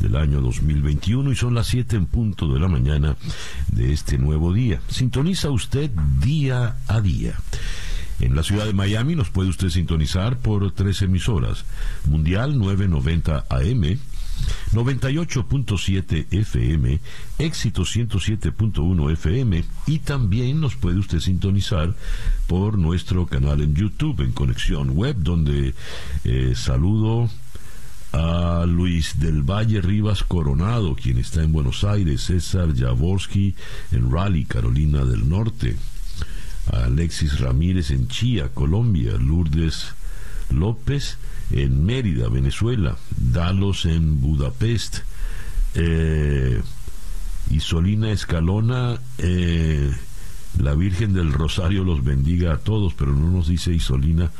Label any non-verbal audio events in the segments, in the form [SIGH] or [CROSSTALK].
del año 2021 y son las 7 en punto de la mañana de este nuevo día. Sintoniza usted día a día. En la ciudad de Miami nos puede usted sintonizar por tres emisoras. Mundial 990 AM, 98.7 FM, éxito 107.1 FM y también nos puede usted sintonizar por nuestro canal en YouTube en Conexión Web donde eh, saludo a Luis del Valle Rivas Coronado, quien está en Buenos Aires, César Jaworski en Raleigh, Carolina del Norte, a Alexis Ramírez en Chía, Colombia, Lourdes López en Mérida, Venezuela, Dalos en Budapest, eh, Isolina Escalona, eh, la Virgen del Rosario los bendiga a todos, pero no nos dice Isolina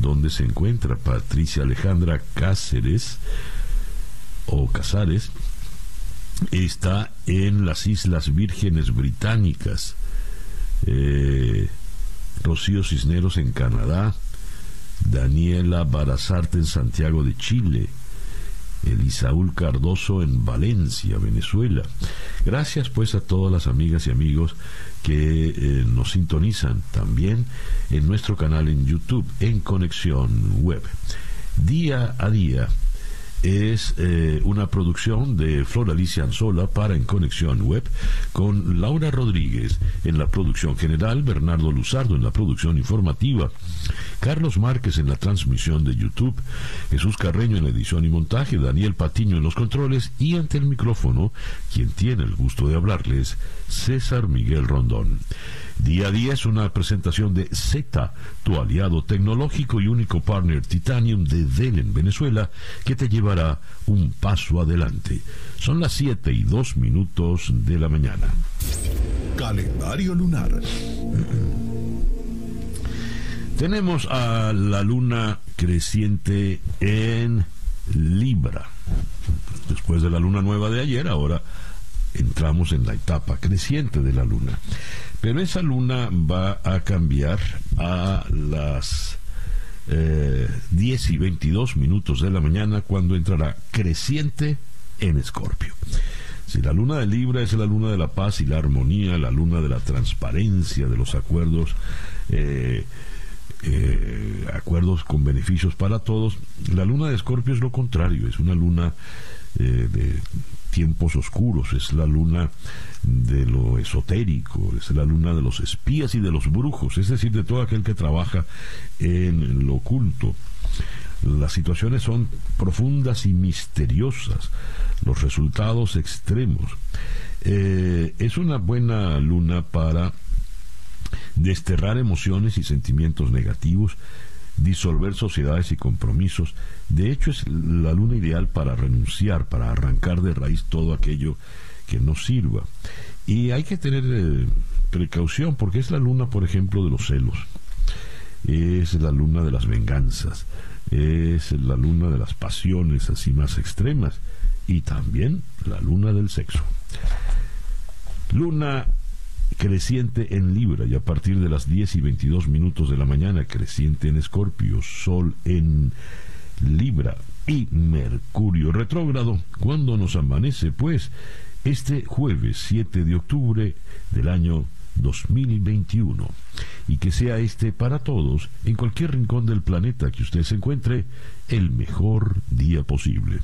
dónde se encuentra. Patricia Alejandra Cáceres o Casares está en las Islas Vírgenes Británicas. Eh, Rocío Cisneros en Canadá, Daniela Barazarte en Santiago de Chile, Elisaúl Cardoso en Valencia, Venezuela. Gracias pues a todas las amigas y amigos que eh, nos sintonizan también en nuestro canal en YouTube, en Conexión Web. Día a día es eh, una producción de Flor Alicia Anzola para En Conexión Web con Laura Rodríguez en la producción general, Bernardo Luzardo en la producción informativa, Carlos Márquez en la transmisión de YouTube, Jesús Carreño en la edición y montaje, Daniel Patiño en los controles y ante el micrófono, quien tiene el gusto de hablarles, César Miguel Rondón. Día a día es una presentación de Z, tu aliado tecnológico y único partner Titanium de Dell en Venezuela, que te llevará un paso adelante. Son las 7 y 2 minutos de la mañana. Calendario lunar. Tenemos a la luna creciente en Libra. Después de la luna nueva de ayer, ahora entramos en la etapa creciente de la luna. Pero esa luna va a cambiar a las 10 eh, y 22 minutos de la mañana cuando entrará creciente en Escorpio. Si la luna de Libra es la luna de la paz y la armonía, la luna de la transparencia, de los acuerdos, eh, eh, acuerdos con beneficios para todos, la luna de Escorpio es lo contrario, es una luna de tiempos oscuros, es la luna de lo esotérico, es la luna de los espías y de los brujos, es decir, de todo aquel que trabaja en lo oculto. Las situaciones son profundas y misteriosas, los resultados extremos. Eh, es una buena luna para desterrar emociones y sentimientos negativos, disolver sociedades y compromisos. De hecho, es la luna ideal para renunciar, para arrancar de raíz todo aquello que no sirva. Y hay que tener eh, precaución porque es la luna, por ejemplo, de los celos. Es la luna de las venganzas. Es la luna de las pasiones así más extremas. Y también la luna del sexo. Luna creciente en Libra y a partir de las 10 y 22 minutos de la mañana creciente en Escorpio, Sol en Libra y Mercurio. Retrógrado cuando nos amanece pues este jueves 7 de octubre del año 2021 y que sea este para todos en cualquier rincón del planeta que usted se encuentre el mejor día posible.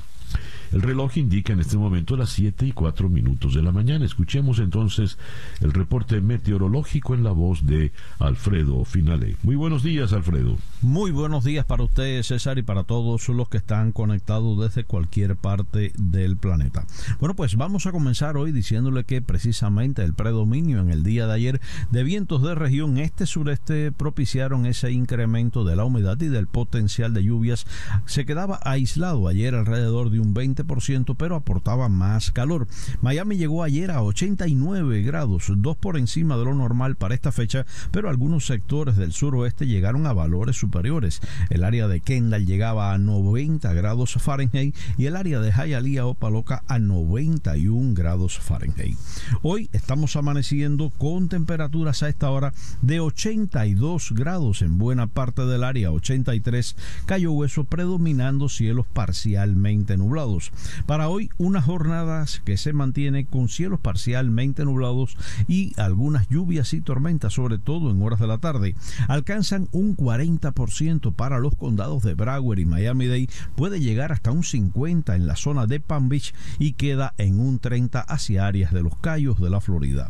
El reloj indica en este momento las 7 y 4 minutos de la mañana. Escuchemos entonces el reporte meteorológico en la voz de Alfredo Finale. Muy buenos días, Alfredo. Muy buenos días para ustedes, César, y para todos los que están conectados desde cualquier parte del planeta. Bueno, pues vamos a comenzar hoy diciéndole que precisamente el predominio en el día de ayer de vientos de región este-sureste propiciaron ese incremento de la humedad y del potencial de lluvias. Se quedaba aislado ayer alrededor de un 20 20%, pero aportaba más calor. Miami llegó ayer a 89 grados, dos por encima de lo normal para esta fecha, pero algunos sectores del suroeste llegaron a valores superiores. El área de Kendall llegaba a 90 grados Fahrenheit y el área de Hialeah o Paloca a 91 grados Fahrenheit. Hoy estamos amaneciendo con temperaturas a esta hora de 82 grados en buena parte del área, 83 Cayo Hueso predominando cielos parcialmente nublados. Para hoy unas jornadas que se mantiene con cielos parcialmente nublados y algunas lluvias y tormentas, sobre todo en horas de la tarde. Alcanzan un 40% para los condados de Broward y Miami-Dade, puede llegar hasta un 50 en la zona de Palm Beach y queda en un 30 hacia áreas de los Cayos de la Florida.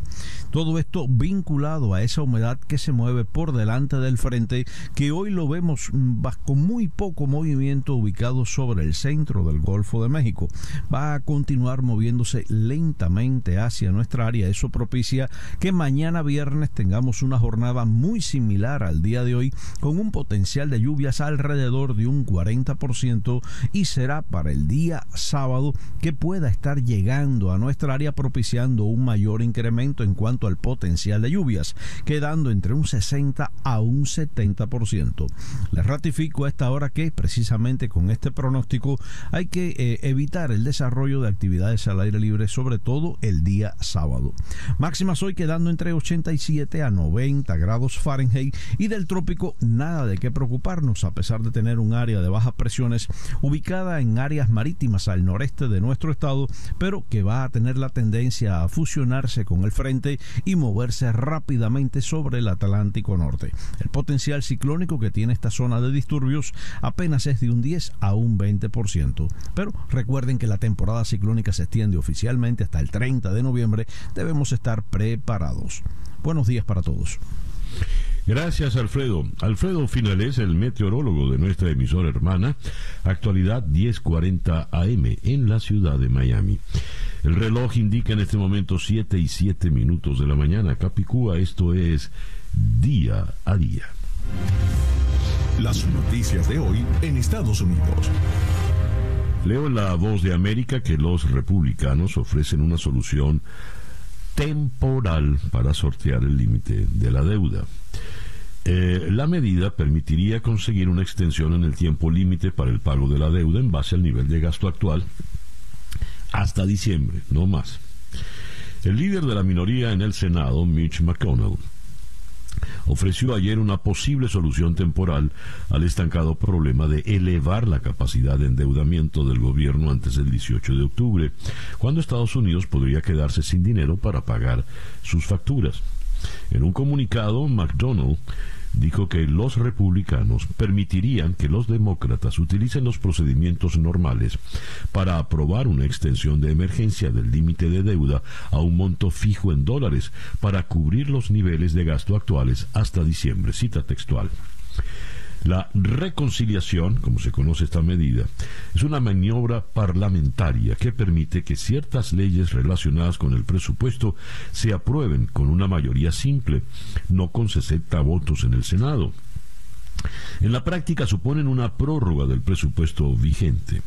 Todo esto vinculado a esa humedad que se mueve por delante del frente, que hoy lo vemos mm, con muy poco movimiento ubicado sobre el centro del Golfo de México. Va a continuar moviéndose lentamente hacia nuestra área. Eso propicia que mañana viernes tengamos una jornada muy similar al día de hoy, con un potencial de lluvias alrededor de un 40% y será para el día sábado que pueda estar llegando a nuestra área propiciando un mayor incremento en cuanto al potencial de lluvias, quedando entre un 60 a un 70%. Les ratifico a esta hora que precisamente con este pronóstico hay que eh, evitar el desarrollo de actividades al aire libre, sobre todo el día sábado. Máximas hoy quedando entre 87 a 90 grados Fahrenheit y del trópico nada de qué preocuparnos a pesar de tener un área de bajas presiones ubicada en áreas marítimas al noreste de nuestro estado, pero que va a tener la tendencia a fusionarse con el frente y moverse rápidamente sobre el Atlántico Norte. El potencial ciclónico que tiene esta zona de disturbios apenas es de un 10 a un 20%. Pero recuerden que la temporada ciclónica se extiende oficialmente hasta el 30 de noviembre. Debemos estar preparados. Buenos días para todos. Gracias, Alfredo. Alfredo Finales, el meteorólogo de nuestra emisora hermana, actualidad 1040 AM en la ciudad de Miami. El reloj indica en este momento 7 y 7 minutos de la mañana. Capicúa, esto es día a día. Las noticias de hoy en Estados Unidos. Leo en la voz de América que los republicanos ofrecen una solución temporal para sortear el límite de la deuda. Eh, la medida permitiría conseguir una extensión en el tiempo límite para el pago de la deuda en base al nivel de gasto actual hasta diciembre, no más. El líder de la minoría en el Senado, Mitch McConnell, ofreció ayer una posible solución temporal al estancado problema de elevar la capacidad de endeudamiento del gobierno antes del 18 de octubre, cuando Estados Unidos podría quedarse sin dinero para pagar sus facturas. En un comunicado, McDonnell dijo que los republicanos permitirían que los demócratas utilicen los procedimientos normales para aprobar una extensión de emergencia del límite de deuda a un monto fijo en dólares para cubrir los niveles de gasto actuales hasta diciembre. Cita textual. La reconciliación, como se conoce esta medida, es una maniobra parlamentaria que permite que ciertas leyes relacionadas con el presupuesto se aprueben con una mayoría simple, no con 60 votos en el Senado. En la práctica suponen una prórroga del presupuesto vigente.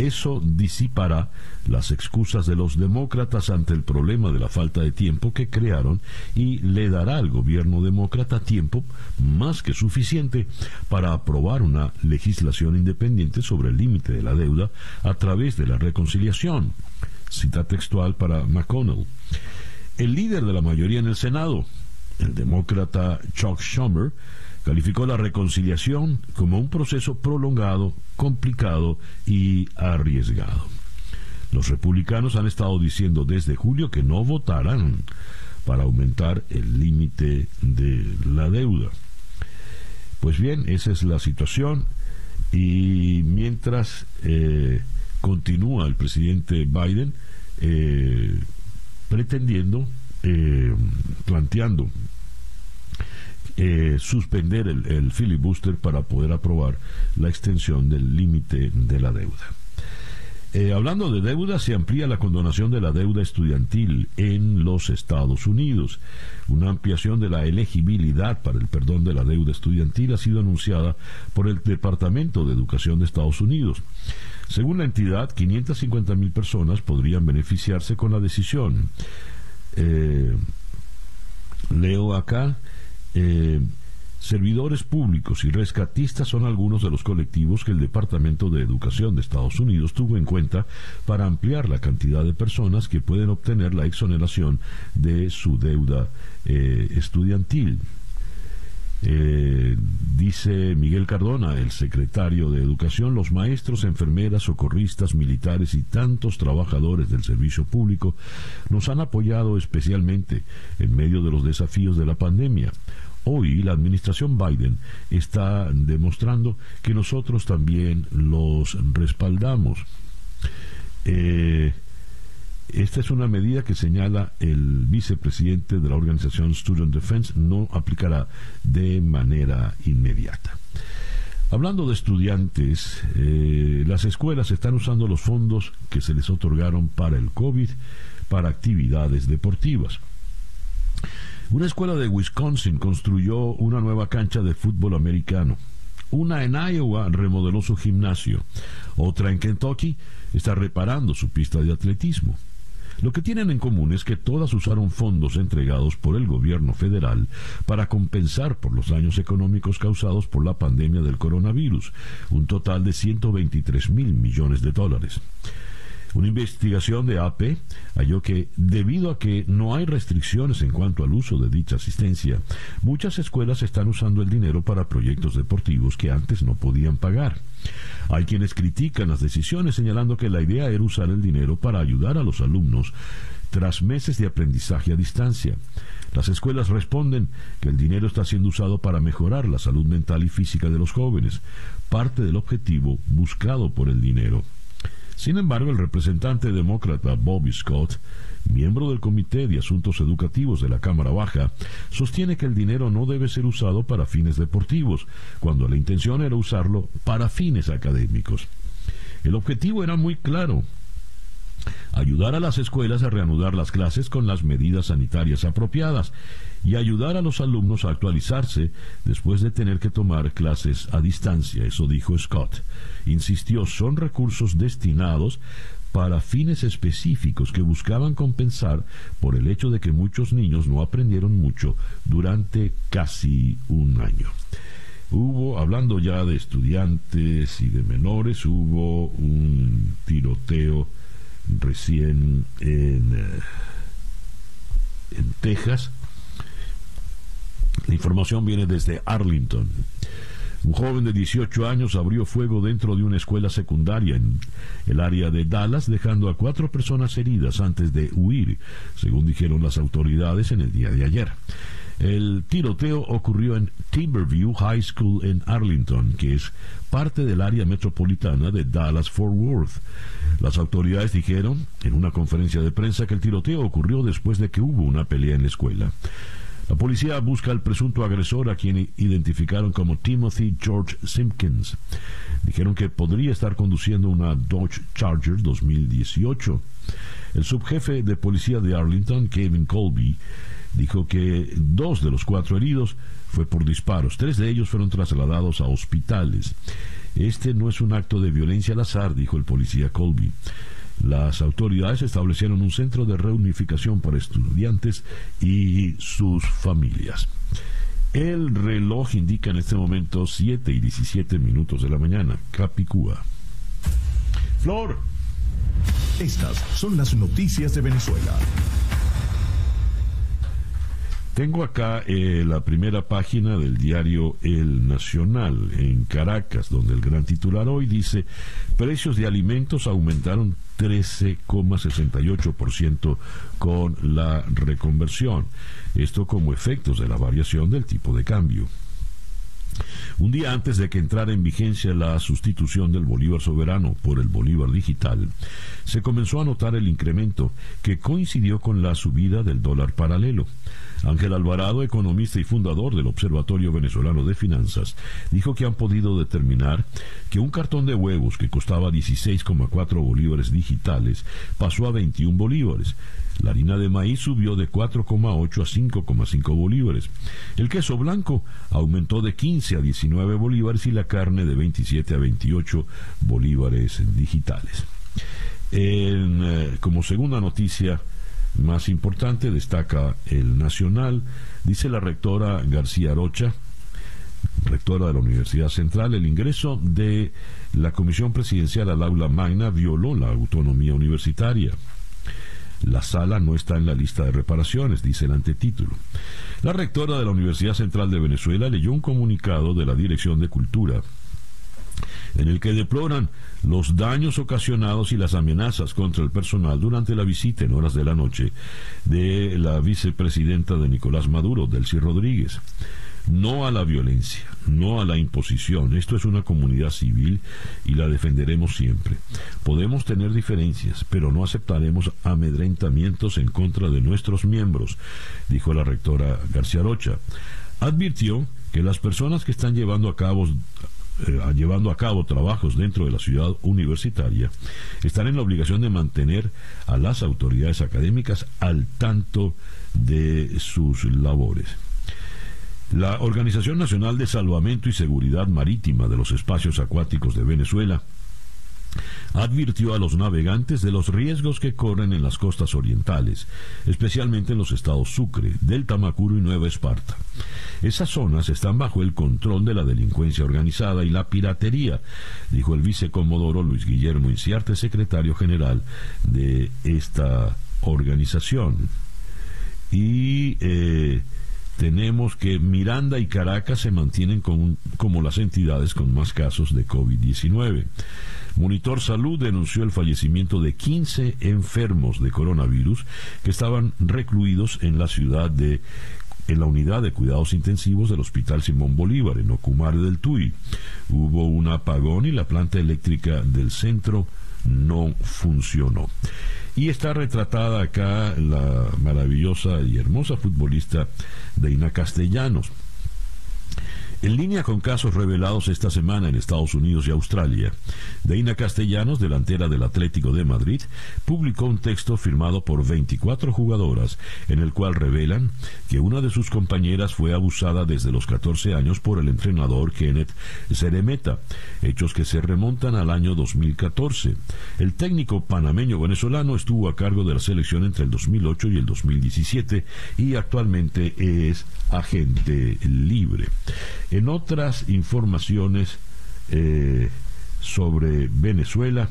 Eso disipará las excusas de los demócratas ante el problema de la falta de tiempo que crearon y le dará al gobierno demócrata tiempo más que suficiente para aprobar una legislación independiente sobre el límite de la deuda a través de la reconciliación. Cita textual para McConnell. El líder de la mayoría en el Senado, el demócrata Chuck Schumer, calificó la reconciliación como un proceso prolongado, complicado y arriesgado. Los republicanos han estado diciendo desde julio que no votarán para aumentar el límite de la deuda. Pues bien, esa es la situación y mientras eh, continúa el presidente Biden eh, pretendiendo, eh, planteando eh, suspender el, filibuster para poder aprobar la extensión del límite de la deuda. Eh, hablando de deuda, se amplía la condonación de la deuda estudiantil en los Estados Unidos. Una ampliación de la elegibilidad para el perdón de la deuda estudiantil ha sido anunciada por el Departamento de Educación de Estados Unidos. Según la entidad, 550 mil personas podrían beneficiarse con la decisión. Eh, leo acá, eh, servidores públicos y rescatistas son algunos de los colectivos que el Departamento de Educación de Estados Unidos tuvo en cuenta para ampliar la cantidad de personas que pueden obtener la exoneración de su deuda eh, estudiantil. Eh, dice Miguel Cardona, el secretario de Educación, los maestros, enfermeras, socorristas, militares y tantos trabajadores del servicio público nos han apoyado especialmente en medio de los desafíos de la pandemia. Hoy la administración Biden está demostrando que nosotros también los respaldamos. Eh, esta es una medida que señala el vicepresidente de la organización Student Defense, no aplicará de manera inmediata. Hablando de estudiantes, eh, las escuelas están usando los fondos que se les otorgaron para el COVID para actividades deportivas. Una escuela de Wisconsin construyó una nueva cancha de fútbol americano. Una en Iowa remodeló su gimnasio. Otra en Kentucky está reparando su pista de atletismo. Lo que tienen en común es que todas usaron fondos entregados por el gobierno federal para compensar por los daños económicos causados por la pandemia del coronavirus, un total de 123 mil millones de dólares. Una investigación de AP halló que, debido a que no hay restricciones en cuanto al uso de dicha asistencia, muchas escuelas están usando el dinero para proyectos deportivos que antes no podían pagar. Hay quienes critican las decisiones señalando que la idea era usar el dinero para ayudar a los alumnos tras meses de aprendizaje a distancia. Las escuelas responden que el dinero está siendo usado para mejorar la salud mental y física de los jóvenes, parte del objetivo buscado por el dinero. Sin embargo, el representante demócrata Bobby Scott, miembro del Comité de Asuntos Educativos de la Cámara Baja, sostiene que el dinero no debe ser usado para fines deportivos, cuando la intención era usarlo para fines académicos. El objetivo era muy claro, ayudar a las escuelas a reanudar las clases con las medidas sanitarias apropiadas y ayudar a los alumnos a actualizarse después de tener que tomar clases a distancia, eso dijo Scott. Insistió, son recursos destinados para fines específicos que buscaban compensar por el hecho de que muchos niños no aprendieron mucho durante casi un año. Hubo, hablando ya de estudiantes y de menores, hubo un tiroteo recién en, eh, en Texas. La información viene desde Arlington. Un joven de 18 años abrió fuego dentro de una escuela secundaria en el área de Dallas, dejando a cuatro personas heridas antes de huir, según dijeron las autoridades en el día de ayer. El tiroteo ocurrió en Timberview High School en Arlington, que es parte del área metropolitana de Dallas-Fort Worth. Las autoridades dijeron en una conferencia de prensa que el tiroteo ocurrió después de que hubo una pelea en la escuela. La policía busca al presunto agresor a quien identificaron como Timothy George Simpkins. Dijeron que podría estar conduciendo una Dodge Charger 2018. El subjefe de policía de Arlington, Kevin Colby, dijo que dos de los cuatro heridos fue por disparos. Tres de ellos fueron trasladados a hospitales. Este no es un acto de violencia al azar, dijo el policía Colby. Las autoridades establecieron un centro de reunificación para estudiantes y sus familias. El reloj indica en este momento 7 y 17 minutos de la mañana. Capicúa. Flor. Estas son las noticias de Venezuela. Tengo acá eh, la primera página del diario El Nacional en Caracas, donde el gran titular hoy dice, precios de alimentos aumentaron 13,68% con la reconversión. Esto como efectos de la variación del tipo de cambio. Un día antes de que entrara en vigencia la sustitución del Bolívar soberano por el Bolívar digital, se comenzó a notar el incremento que coincidió con la subida del dólar paralelo. Ángel Alvarado, economista y fundador del Observatorio Venezolano de Finanzas, dijo que han podido determinar que un cartón de huevos que costaba 16,4 bolívares digitales pasó a 21 bolívares. La harina de maíz subió de 4,8 a 5,5 bolívares. El queso blanco aumentó de 15 a 19 bolívares y la carne de 27 a 28 bolívares digitales. Eh, como segunda noticia más importante destaca el Nacional, dice la rectora García Rocha, rectora de la Universidad Central, el ingreso de la Comisión Presidencial al aula magna violó la autonomía universitaria. La sala no está en la lista de reparaciones, dice el antetítulo. La rectora de la Universidad Central de Venezuela leyó un comunicado de la Dirección de Cultura en el que deploran los daños ocasionados y las amenazas contra el personal durante la visita en horas de la noche de la vicepresidenta de Nicolás Maduro, Delcy Rodríguez no a la violencia, no a la imposición. Esto es una comunidad civil y la defenderemos siempre. Podemos tener diferencias, pero no aceptaremos amedrentamientos en contra de nuestros miembros, dijo la rectora García Rocha. Advirtió que las personas que están llevando a cabo eh, llevando a cabo trabajos dentro de la ciudad universitaria, están en la obligación de mantener a las autoridades académicas al tanto de sus labores. La Organización Nacional de Salvamento y Seguridad Marítima de los Espacios Acuáticos de Venezuela advirtió a los navegantes de los riesgos que corren en las costas orientales, especialmente en los estados Sucre, Delta Macuro y Nueva Esparta. Esas zonas están bajo el control de la delincuencia organizada y la piratería, dijo el vicecomodoro Luis Guillermo Inciarte, secretario general de esta organización. Y eh, tenemos que Miranda y Caracas se mantienen como las entidades con más casos de COVID-19. Monitor Salud denunció el fallecimiento de 15 enfermos de coronavirus que estaban recluidos en la ciudad de en la unidad de cuidados intensivos del Hospital Simón Bolívar, en Ocumare del Tuy. Hubo un apagón y la planta eléctrica del centro no funcionó. Y está retratada acá la maravillosa y hermosa futbolista Deina Castellanos. En línea con casos revelados esta semana en Estados Unidos y Australia, Deina Castellanos, delantera del Atlético de Madrid, publicó un texto firmado por 24 jugadoras en el cual revelan que una de sus compañeras fue abusada desde los 14 años por el entrenador Kenneth Ceremeta, hechos que se remontan al año 2014. El técnico panameño venezolano estuvo a cargo de la selección entre el 2008 y el 2017 y actualmente es agente libre. En otras informaciones eh, sobre Venezuela,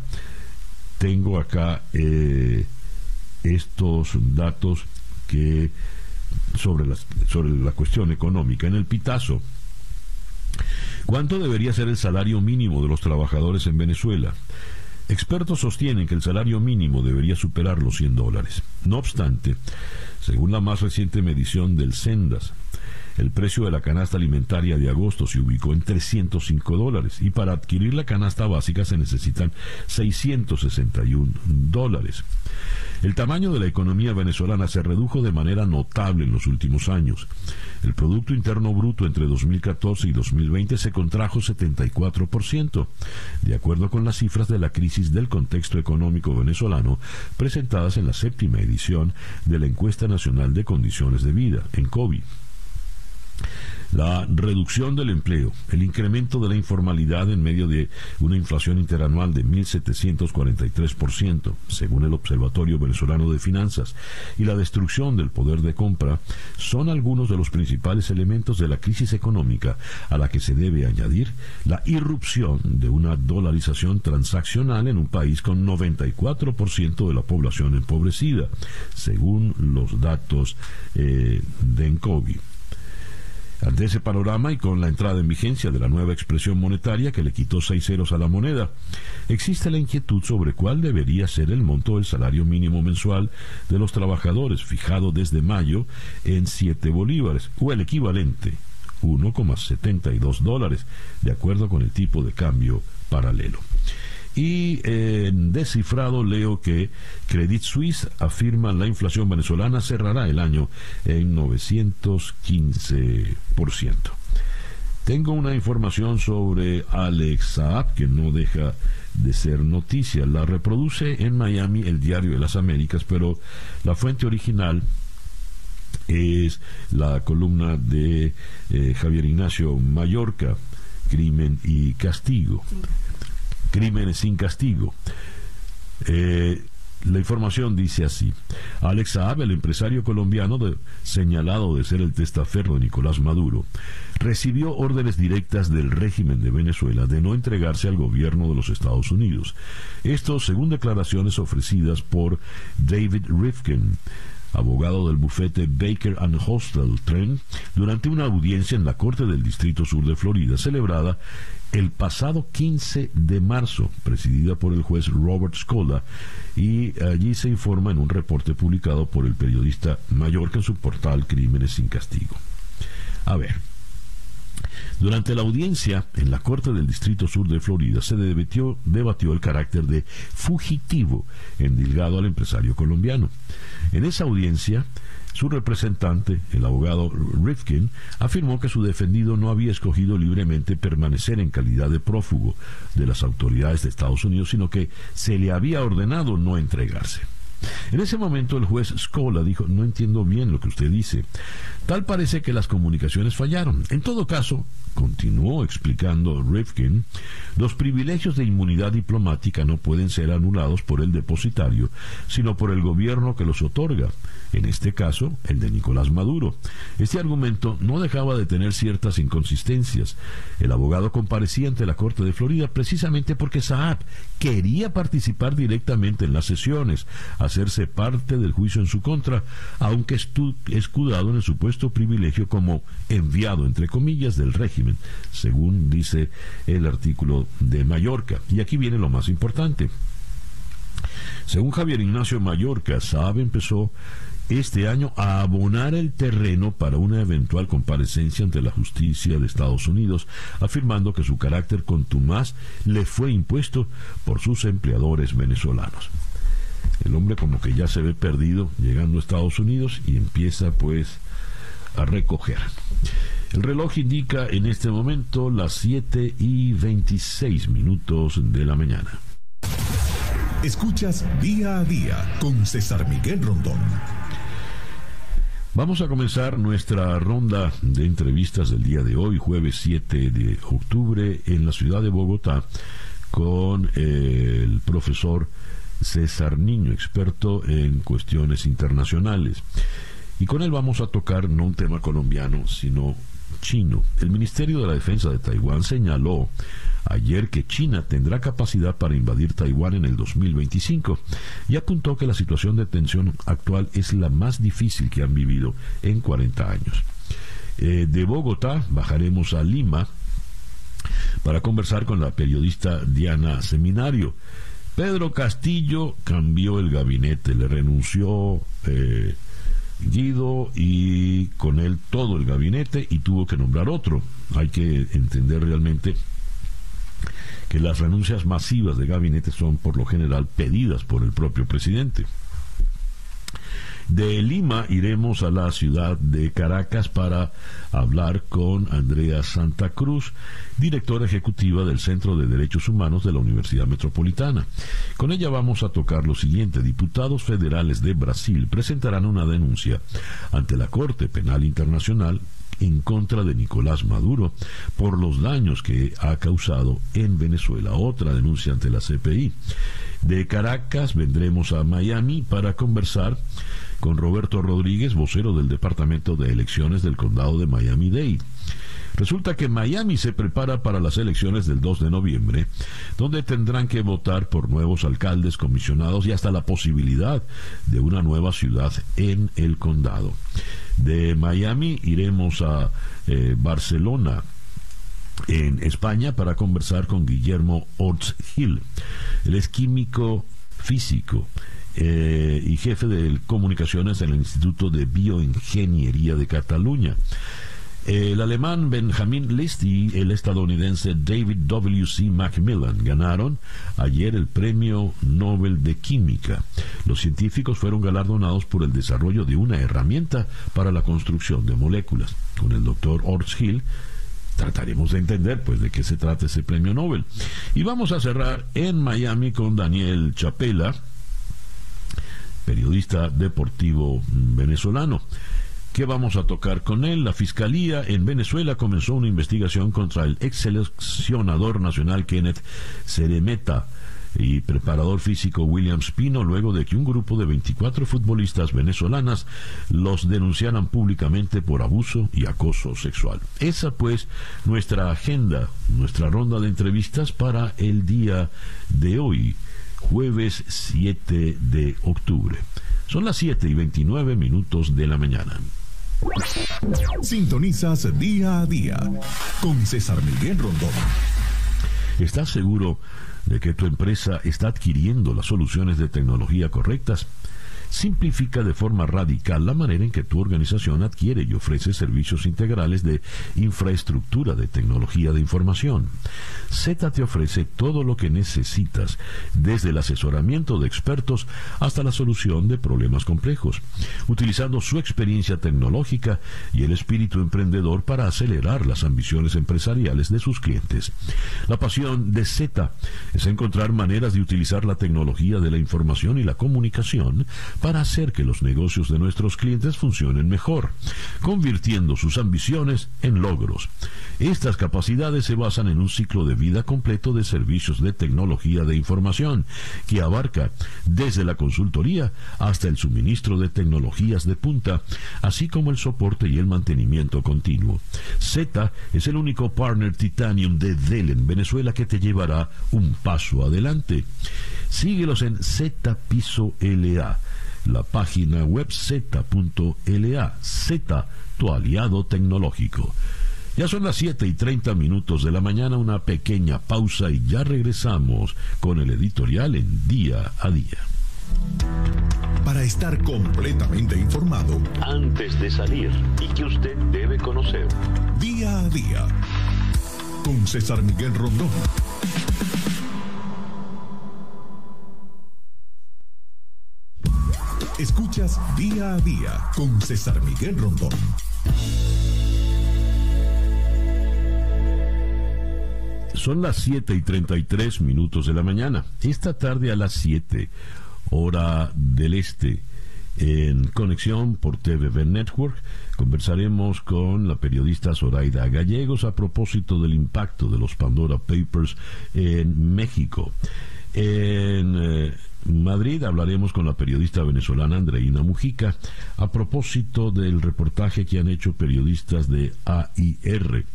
tengo acá eh, estos datos que sobre, sobre la cuestión económica. En el Pitazo, ¿cuánto debería ser el salario mínimo de los trabajadores en Venezuela? Expertos sostienen que el salario mínimo debería superar los 100 dólares. No obstante, según la más reciente medición del Sendas, el precio de la canasta alimentaria de agosto se ubicó en 305 dólares y para adquirir la canasta básica se necesitan 661 dólares. El tamaño de la economía venezolana se redujo de manera notable en los últimos años. El Producto Interno Bruto entre 2014 y 2020 se contrajo 74%, de acuerdo con las cifras de la crisis del contexto económico venezolano presentadas en la séptima edición de la Encuesta Nacional de Condiciones de Vida, en COVID la reducción del empleo, el incremento de la informalidad en medio de una inflación interanual de 1.743%, según el Observatorio Venezolano de Finanzas, y la destrucción del poder de compra, son algunos de los principales elementos de la crisis económica a la que se debe añadir la irrupción de una dolarización transaccional en un país con 94% de la población empobrecida, según los datos eh, de Encovi. Ante ese panorama y con la entrada en vigencia de la nueva expresión monetaria que le quitó seis ceros a la moneda, existe la inquietud sobre cuál debería ser el monto del salario mínimo mensual de los trabajadores, fijado desde mayo en 7 bolívares, o el equivalente, 1,72 dólares, de acuerdo con el tipo de cambio paralelo. Y en descifrado leo que Credit Suisse afirma la inflación venezolana cerrará el año en 915%. Tengo una información sobre Alex Saab que no deja de ser noticia. La reproduce en Miami el Diario de las Américas, pero la fuente original es la columna de eh, Javier Ignacio Mallorca, Crimen y Castigo. Crímenes sin castigo. Eh, la información dice así. Alex Saab, el empresario colombiano señalado de ser el testaferro de Nicolás Maduro, recibió órdenes directas del régimen de Venezuela de no entregarse al gobierno de los Estados Unidos. Esto según declaraciones ofrecidas por David Rifkin, abogado del bufete Baker and Hostel Trent, durante una audiencia en la Corte del Distrito Sur de Florida, celebrada el pasado 15 de marzo, presidida por el juez Robert Scola, y allí se informa en un reporte publicado por el periodista Mallorca en su portal Crímenes sin Castigo. A ver, durante la audiencia en la Corte del Distrito Sur de Florida se debatió, el carácter de fugitivo endilgado al empresario colombiano. En esa audiencia, su representante, el abogado Rifkin, afirmó que su defendido no había escogido libremente permanecer en calidad de prófugo de las autoridades de Estados Unidos, sino que se le había ordenado no entregarse. En ese momento el juez Scola dijo, no entiendo bien lo que usted dice. Tal parece que las comunicaciones fallaron. En todo caso, continuó explicando Rifkin, los privilegios de inmunidad diplomática no pueden ser anulados por el depositario, sino por el gobierno que los otorga, en este caso el de Nicolás Maduro. Este argumento no dejaba de tener ciertas inconsistencias. El abogado comparecía ante la Corte de Florida precisamente porque Saab quería participar directamente en las sesiones, hacerse parte del juicio en su contra, aunque escudado en el supuesto privilegio como enviado, entre comillas, del régimen, según dice el artículo de Mallorca. Y aquí viene lo más importante. Según Javier Ignacio Mallorca, Saab empezó este año a abonar el terreno para una eventual comparecencia ante la justicia de Estados Unidos, afirmando que su carácter contumaz le fue impuesto por sus empleadores venezolanos. El hombre como que ya se ve perdido llegando a Estados Unidos y empieza pues a recoger. El reloj indica en este momento las 7 y 26 minutos de la mañana. Escuchas día a día con César Miguel Rondón. Vamos a comenzar nuestra ronda de entrevistas del día de hoy, jueves 7 de octubre, en la ciudad de Bogotá, con el profesor César Niño, experto en cuestiones internacionales. Y con él vamos a tocar no un tema colombiano, sino chino. El Ministerio de la Defensa de Taiwán señaló ayer que China tendrá capacidad para invadir Taiwán en el 2025 y apuntó que la situación de tensión actual es la más difícil que han vivido en 40 años. Eh, de Bogotá bajaremos a Lima para conversar con la periodista Diana Seminario. Pedro Castillo cambió el gabinete, le renunció eh, Guido y con él todo el gabinete y tuvo que nombrar otro. Hay que entender realmente que las renuncias masivas de gabinete son por lo general pedidas por el propio presidente. De Lima iremos a la ciudad de Caracas para hablar con Andrea Santa Cruz, directora ejecutiva del Centro de Derechos Humanos de la Universidad Metropolitana. Con ella vamos a tocar lo siguiente. Diputados federales de Brasil presentarán una denuncia ante la Corte Penal Internacional en contra de Nicolás Maduro por los daños que ha causado en Venezuela. Otra denuncia ante la CPI. De Caracas vendremos a Miami para conversar con Roberto Rodríguez, vocero del Departamento de Elecciones del Condado de Miami-Dade. Resulta que Miami se prepara para las elecciones del 2 de noviembre, donde tendrán que votar por nuevos alcaldes, comisionados y hasta la posibilidad de una nueva ciudad en el condado. De Miami iremos a eh, Barcelona, en España, para conversar con Guillermo Orts Gil. Él es químico físico eh, y jefe de comunicaciones en el Instituto de Bioingeniería de Cataluña. El alemán Benjamin List y el estadounidense David W. C. Macmillan ganaron ayer el Premio Nobel de Química. Los científicos fueron galardonados por el desarrollo de una herramienta para la construcción de moléculas. Con el doctor Ors Hill trataremos de entender pues de qué se trata ese premio Nobel. Y vamos a cerrar en Miami con Daniel Chapela, periodista deportivo venezolano. ¿Qué vamos a tocar con él? La Fiscalía en Venezuela comenzó una investigación contra el ex seleccionador nacional Kenneth Ceremeta y preparador físico William Spino luego de que un grupo de 24 futbolistas venezolanas los denunciaran públicamente por abuso y acoso sexual. Esa pues nuestra agenda, nuestra ronda de entrevistas para el día de hoy, jueves 7 de octubre. Son las 7 y 29 minutos de la mañana. Sintonizas día a día con César Miguel Rondón. ¿Estás seguro de que tu empresa está adquiriendo las soluciones de tecnología correctas? Simplifica de forma radical la manera en que tu organización adquiere y ofrece servicios integrales de infraestructura de tecnología de información. Z te ofrece todo lo que necesitas, desde el asesoramiento de expertos hasta la solución de problemas complejos, utilizando su experiencia tecnológica y el espíritu emprendedor para acelerar las ambiciones empresariales de sus clientes. La pasión de Z es encontrar maneras de utilizar la tecnología de la información y la comunicación para hacer que los negocios de nuestros clientes funcionen mejor, convirtiendo sus ambiciones en logros. Estas capacidades se basan en un ciclo de vida completo de servicios de tecnología de información, que abarca desde la consultoría hasta el suministro de tecnologías de punta, así como el soporte y el mantenimiento continuo. Z es el único partner Titanium de Dell en Venezuela que te llevará un paso adelante. Síguelos en Z Piso LA la página web z.la, Z, tu aliado tecnológico. Ya son las 7 y 30 minutos de la mañana, una pequeña pausa y ya regresamos con el editorial en día a día. Para estar completamente informado, antes de salir y que usted debe conocer, día a día, con César Miguel Rondón. Escuchas día a día con César Miguel Rondón. Son las 7 y 33 minutos de la mañana. Esta tarde a las 7, hora del este, en conexión por TVV Network, conversaremos con la periodista Zoraida Gallegos a propósito del impacto de los Pandora Papers en México. En eh, Madrid hablaremos con la periodista venezolana Andreina Mujica a propósito del reportaje que han hecho periodistas de AIR,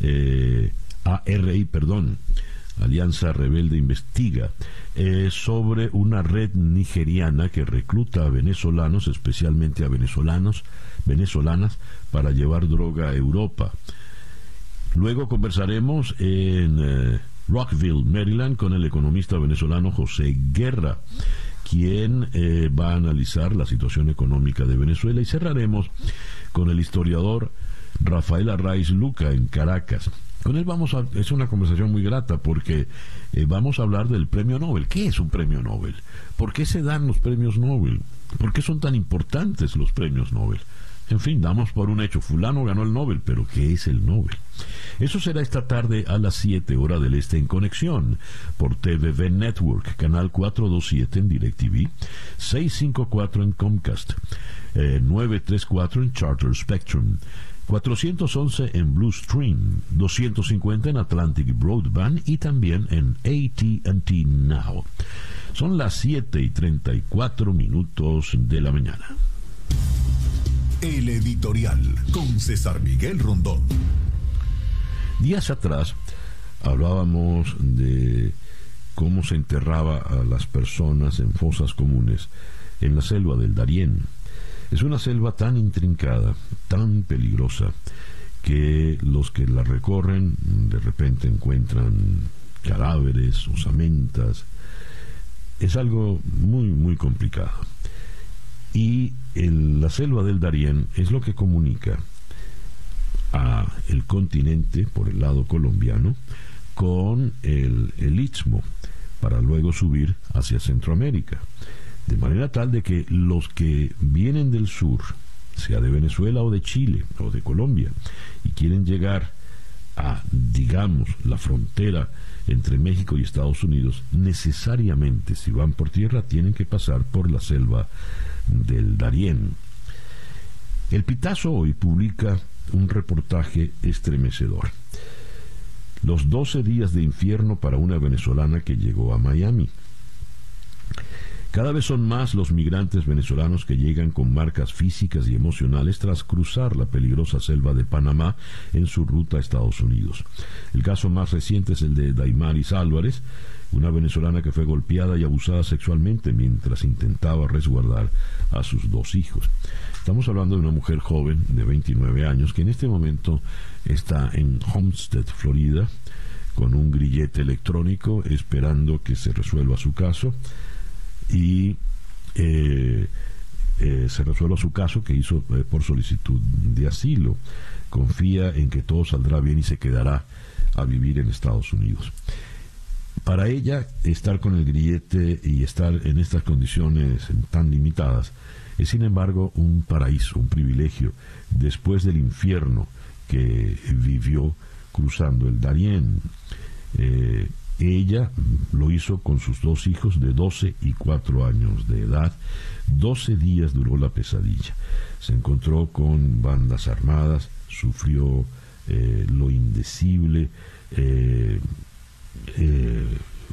eh, ARI, perdón, Alianza Rebelde Investiga, eh, sobre una red nigeriana que recluta a venezolanos, especialmente a venezolanos, venezolanas, para llevar droga a Europa. Luego conversaremos en eh, Rockville, Maryland, con el economista venezolano José Guerra, quien eh, va a analizar la situación económica de Venezuela y cerraremos con el historiador Rafael Arraiz Luca en Caracas. Con él vamos a, es una conversación muy grata porque eh, vamos a hablar del premio Nobel. ¿Qué es un premio Nobel? ¿Por qué se dan los premios Nobel? ¿Por qué son tan importantes los premios Nobel? En fin, damos por un hecho, fulano ganó el Nobel, pero ¿qué es el Nobel? Eso será esta tarde a las 7 hora del este en conexión por TVV Network, canal 427 en DirecTV, 654 en Comcast, 934 eh, en Charter Spectrum. 411 en Blue Stream, 250 en Atlantic Broadband y también en ATT Now. Son las 7 y 34 minutos de la mañana. El editorial con César Miguel Rondón. Días atrás hablábamos de cómo se enterraba a las personas en fosas comunes en la selva del Darién. Es una selva tan intrincada, tan peligrosa, que los que la recorren de repente encuentran cadáveres, osamentas. Es algo muy, muy complicado y la selva del Darién es lo que comunica a el continente por el lado colombiano con el, el istmo para luego subir hacia Centroamérica. De manera tal de que los que vienen del sur, sea de Venezuela o de Chile o de Colombia, y quieren llegar a, digamos, la frontera entre México y Estados Unidos, necesariamente, si van por tierra, tienen que pasar por la selva del Darién. El Pitazo hoy publica un reportaje estremecedor. Los 12 días de infierno para una venezolana que llegó a Miami. Cada vez son más los migrantes venezolanos que llegan con marcas físicas y emocionales tras cruzar la peligrosa selva de Panamá en su ruta a Estados Unidos. El caso más reciente es el de Daimaris Álvarez, una venezolana que fue golpeada y abusada sexualmente mientras intentaba resguardar a sus dos hijos. Estamos hablando de una mujer joven de 29 años que en este momento está en Homestead, Florida, con un grillete electrónico esperando que se resuelva su caso y eh, eh, se resuelva su caso que hizo eh, por solicitud de asilo. Confía en que todo saldrá bien y se quedará a vivir en Estados Unidos. Para ella, estar con el grillete y estar en estas condiciones tan limitadas es, sin embargo, un paraíso, un privilegio, después del infierno que vivió cruzando el Darién. Ella lo hizo con sus dos hijos de 12 y 4 años de edad. 12 días duró la pesadilla. Se encontró con bandas armadas, sufrió eh, lo indecible, eh, eh,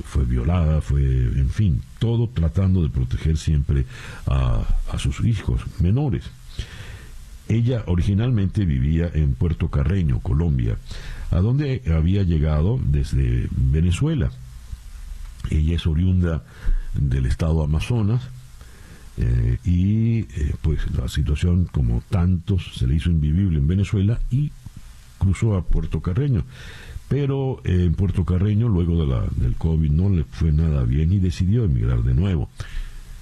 fue violada, fue, en fin, todo tratando de proteger siempre a, a sus hijos menores. Ella originalmente vivía en Puerto Carreño, Colombia a donde había llegado desde Venezuela. Ella es oriunda del estado Amazonas eh, y eh, pues la situación como tantos se le hizo invivible en Venezuela y cruzó a Puerto Carreño. Pero eh, en Puerto Carreño, luego de la, del COVID, no le fue nada bien y decidió emigrar de nuevo.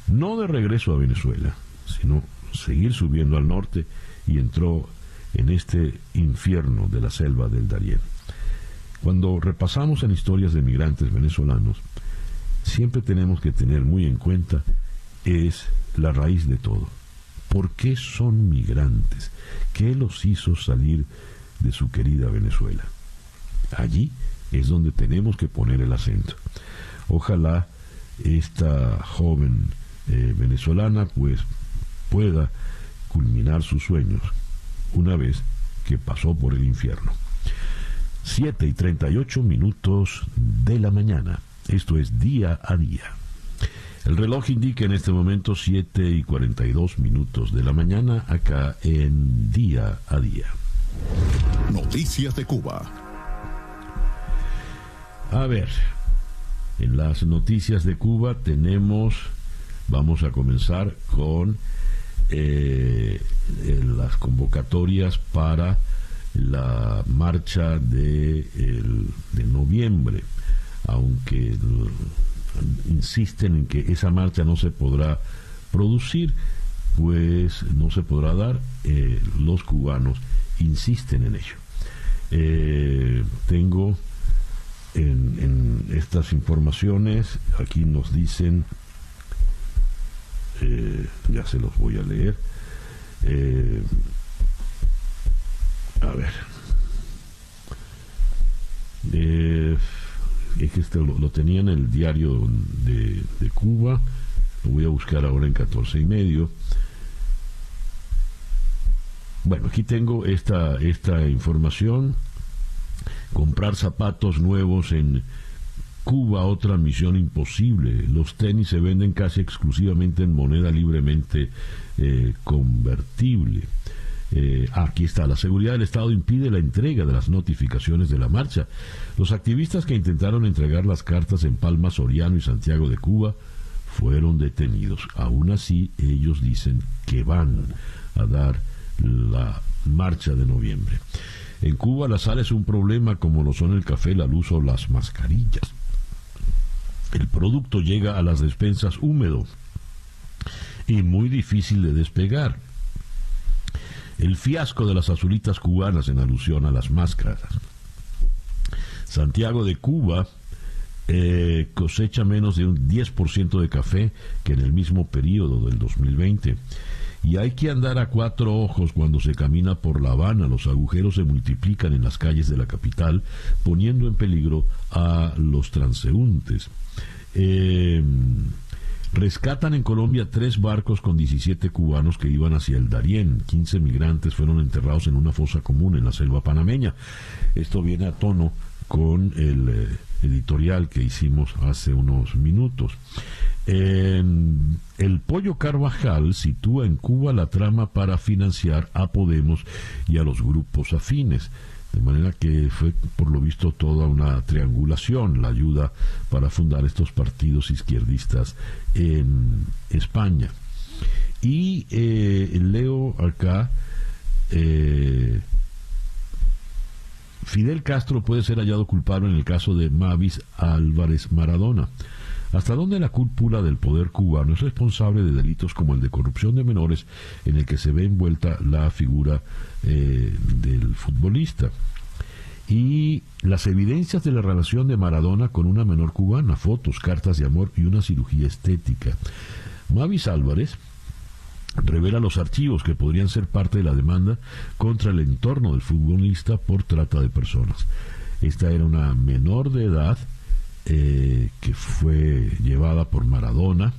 No de regreso a Venezuela, sino seguir subiendo al norte y entró en este infierno de la selva del Darién. Cuando repasamos en historias de migrantes venezolanos, siempre tenemos que tener muy en cuenta es la raíz de todo. ¿Por qué son migrantes? ¿Qué los hizo salir de su querida Venezuela? Allí es donde tenemos que poner el acento. Ojalá esta joven eh, venezolana pues pueda culminar sus sueños una vez que pasó por el infierno. 7 y 38 minutos de la mañana. Esto es día a día. El reloj indica en este momento 7 y 42 minutos de la mañana acá en día a día. Noticias de Cuba. A ver, en las noticias de Cuba tenemos, vamos a comenzar con eh, las convocatorias para la marcha de, de noviembre, aunque insisten en que esa marcha no se podrá producir, pues no se podrá dar, eh, los cubanos insisten en ello. Eh, tengo en, en, estas informaciones, aquí nos dicen eh, ya se los voy a leer. Eh, a ver. Eh, es que este lo, tenía en el diario de, de, Cuba. Lo voy a buscar ahora en 14 y medio. Bueno, aquí tengo esta, esta información. Comprar zapatos nuevos en Cuba otra misión imposible. Los tenis se venden casi exclusivamente en moneda libremente eh, convertible. Eh, aquí está, la seguridad del Estado impide la entrega de las notificaciones de la marcha. Los activistas que intentaron entregar las cartas en Palma, Soriano y Santiago de Cuba fueron detenidos. Aún así, ellos dicen que van a dar la marcha de noviembre. En Cuba la sal es un problema como lo son el café, la luz o las mascarillas. El producto llega a las despensas húmedo y muy difícil de despegar. El fiasco de las azulitas cubanas en alusión a las máscaras. Santiago de Cuba eh, cosecha menos de un 10% de café que en el mismo periodo del 2020 Y hay que andar a cuatro ojos cuando se camina por La Habana. Los agujeros se multiplican en las calles de la capital, poniendo en peligro a los transeúntes. Eh, rescatan en Colombia tres barcos con 17 cubanos que iban hacia el Darién. 15 migrantes fueron enterrados en una fosa común en la selva panameña. Esto viene a tono con el eh, editorial que hicimos hace unos minutos. El Pollo Carvajal sitúa en Cuba la trama para financiar a Podemos y a los grupos afines. De manera que fue, por lo visto, toda una triangulación la ayuda para fundar estos partidos izquierdistas en España. Y eh, leo acá, eh, Fidel Castro puede ser hallado culpable en el caso de Mavis Álvarez Maradona. ¿Hasta dónde la cúpula del poder cubano es responsable de delitos como el de corrupción de menores en el que se ve envuelta la figura eh, del futbolista? Y las evidencias de la relación de Maradona con una menor cubana, fotos, cartas de amor y una cirugía estética. Mavis Álvarez revela los archivos que podrían ser parte de la demanda contra el entorno del futbolista por trata de personas. Esta era una menor de edad eh, que fue llevada por Maradona.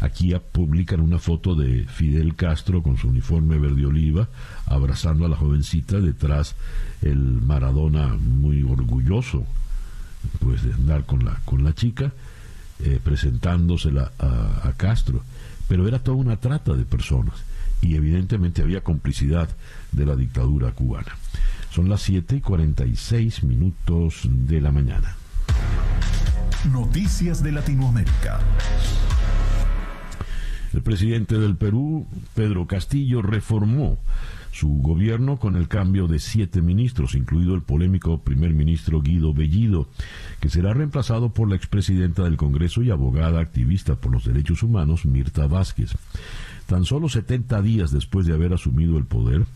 Aquí publican una foto de Fidel Castro con su uniforme verde oliva, abrazando a la jovencita, detrás el Maradona muy orgulloso pues de andar con la, con la chica, eh, presentándosela a, a Castro. Pero era toda una trata de personas y evidentemente había complicidad de la dictadura cubana. Son las 7 y 46 minutos de la mañana. Noticias de Latinoamérica. El presidente del Perú, Pedro Castillo, reformó su gobierno con el cambio de siete ministros, incluido el polémico primer ministro Guido Bellido, que será reemplazado por la expresidenta del Congreso y abogada activista por los derechos humanos, Mirta Vázquez. Tan solo 70 días después de haber asumido el poder,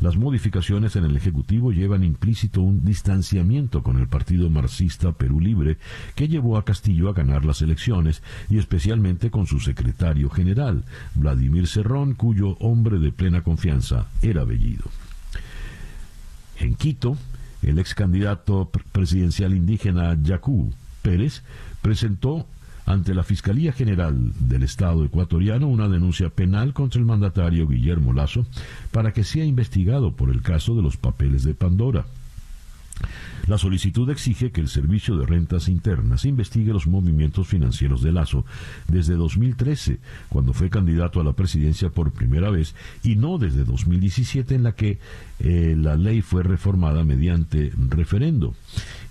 las modificaciones en el Ejecutivo llevan implícito un distanciamiento con el Partido Marxista Perú Libre, que llevó a Castillo a ganar las elecciones, y especialmente con su secretario general, Vladimir Cerrón, cuyo hombre de plena confianza era Bellido. En Quito, el ex candidato presidencial indígena Yacú Pérez presentó ante la Fiscalía General del Estado ecuatoriano una denuncia penal contra el mandatario Guillermo Lazo para que sea investigado por el caso de los papeles de Pandora. La solicitud exige que el Servicio de Rentas Internas investigue los movimientos financieros de Lazo desde 2013, cuando fue candidato a la presidencia por primera vez, y no desde 2017, en la que eh, la ley fue reformada mediante referendo.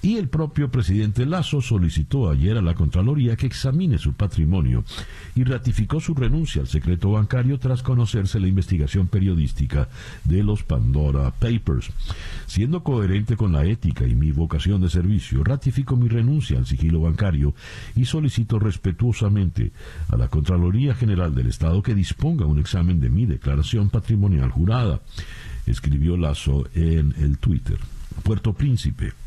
Y el propio presidente Lazo solicitó ayer a la Contraloría que examine su patrimonio y ratificó su renuncia al secreto bancario tras conocerse la investigación periodística de los Pandora Papers. Siendo coherente con la ética y mi vocación de servicio, ratifico mi renuncia al sigilo bancario y solicito respetuosamente a la Contraloría General del Estado que disponga un examen de mi declaración patrimonial jurada, escribió Lazo en el Twitter. Puerto Príncipe.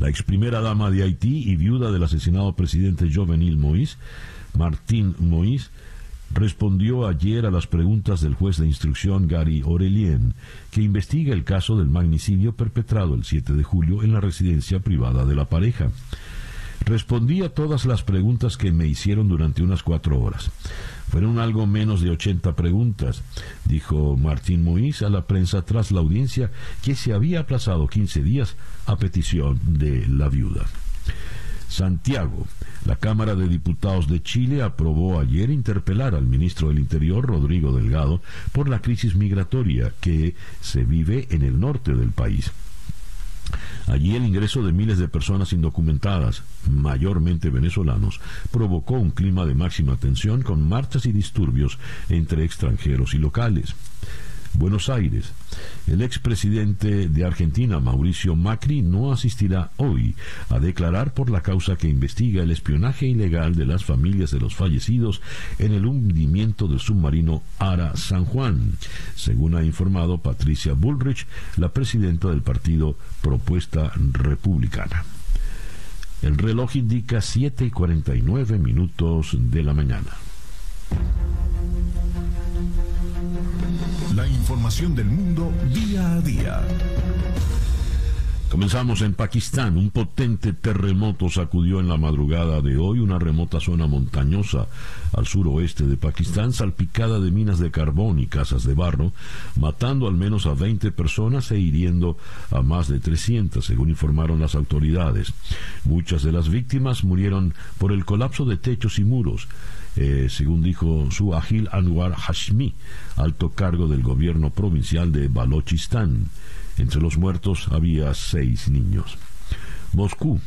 La ex primera dama de Haití y viuda del asesinado presidente Jovenil Moïse, Martín Moïse, respondió ayer a las preguntas del juez de instrucción Gary Aurelien, que investiga el caso del magnicidio perpetrado el 7 de julio en la residencia privada de la pareja. Respondí a todas las preguntas que me hicieron durante unas cuatro horas. Fueron algo menos de 80 preguntas, dijo Martín Moïse a la prensa tras la audiencia que se había aplazado 15 días a petición de la viuda. Santiago. La Cámara de Diputados de Chile aprobó ayer interpelar al ministro del Interior, Rodrigo Delgado, por la crisis migratoria que se vive en el norte del país. Allí el ingreso de miles de personas indocumentadas, mayormente venezolanos, provocó un clima de máxima tensión con marchas y disturbios entre extranjeros y locales. Buenos Aires. El expresidente de Argentina, Mauricio Macri, no asistirá hoy a declarar por la causa que investiga el espionaje ilegal de las familias de los fallecidos en el hundimiento del submarino Ara San Juan, según ha informado Patricia Bullrich, la presidenta del partido Propuesta Republicana. El reloj indica 7 y 49 minutos de la mañana. Información del mundo día a día. Comenzamos en Pakistán. Un potente terremoto sacudió en la madrugada de hoy una remota zona montañosa al suroeste de Pakistán, salpicada de minas de carbón y casas de barro, matando al menos a 20 personas e hiriendo a más de 300, según informaron las autoridades. Muchas de las víctimas murieron por el colapso de techos y muros. Eh, según dijo su Agil Anwar Hashmi, alto cargo del gobierno provincial de Balochistan. Entre los muertos había seis niños. Moscú.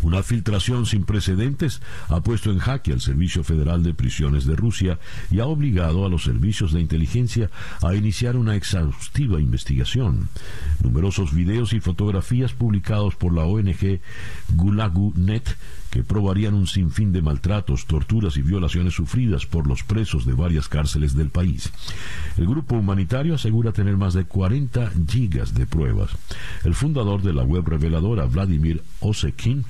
Una filtración sin precedentes ha puesto en jaque al Servicio Federal de Prisiones de Rusia y ha obligado a los servicios de inteligencia a iniciar una exhaustiva investigación. Numerosos videos y fotografías publicados por la ONG Gulagu.net que probarían un sinfín de maltratos, torturas y violaciones sufridas por los presos de varias cárceles del país. El grupo humanitario asegura tener más de 40 gigas de pruebas. El fundador de la web reveladora, Vladimir Osekin,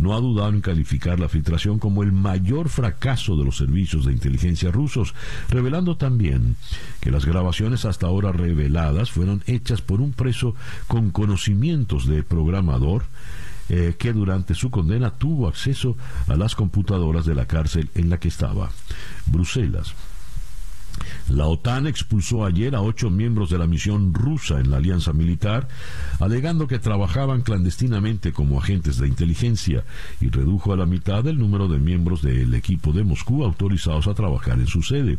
no ha dudado en calificar la filtración como el mayor fracaso de los servicios de inteligencia rusos, revelando también que las grabaciones hasta ahora reveladas fueron hechas por un preso con conocimientos de programador, eh, que durante su condena tuvo acceso a las computadoras de la cárcel en la que estaba. Bruselas. La OTAN expulsó ayer a ocho miembros de la misión rusa en la alianza militar, alegando que trabajaban clandestinamente como agentes de inteligencia y redujo a la mitad el número de miembros del equipo de Moscú autorizados a trabajar en su sede.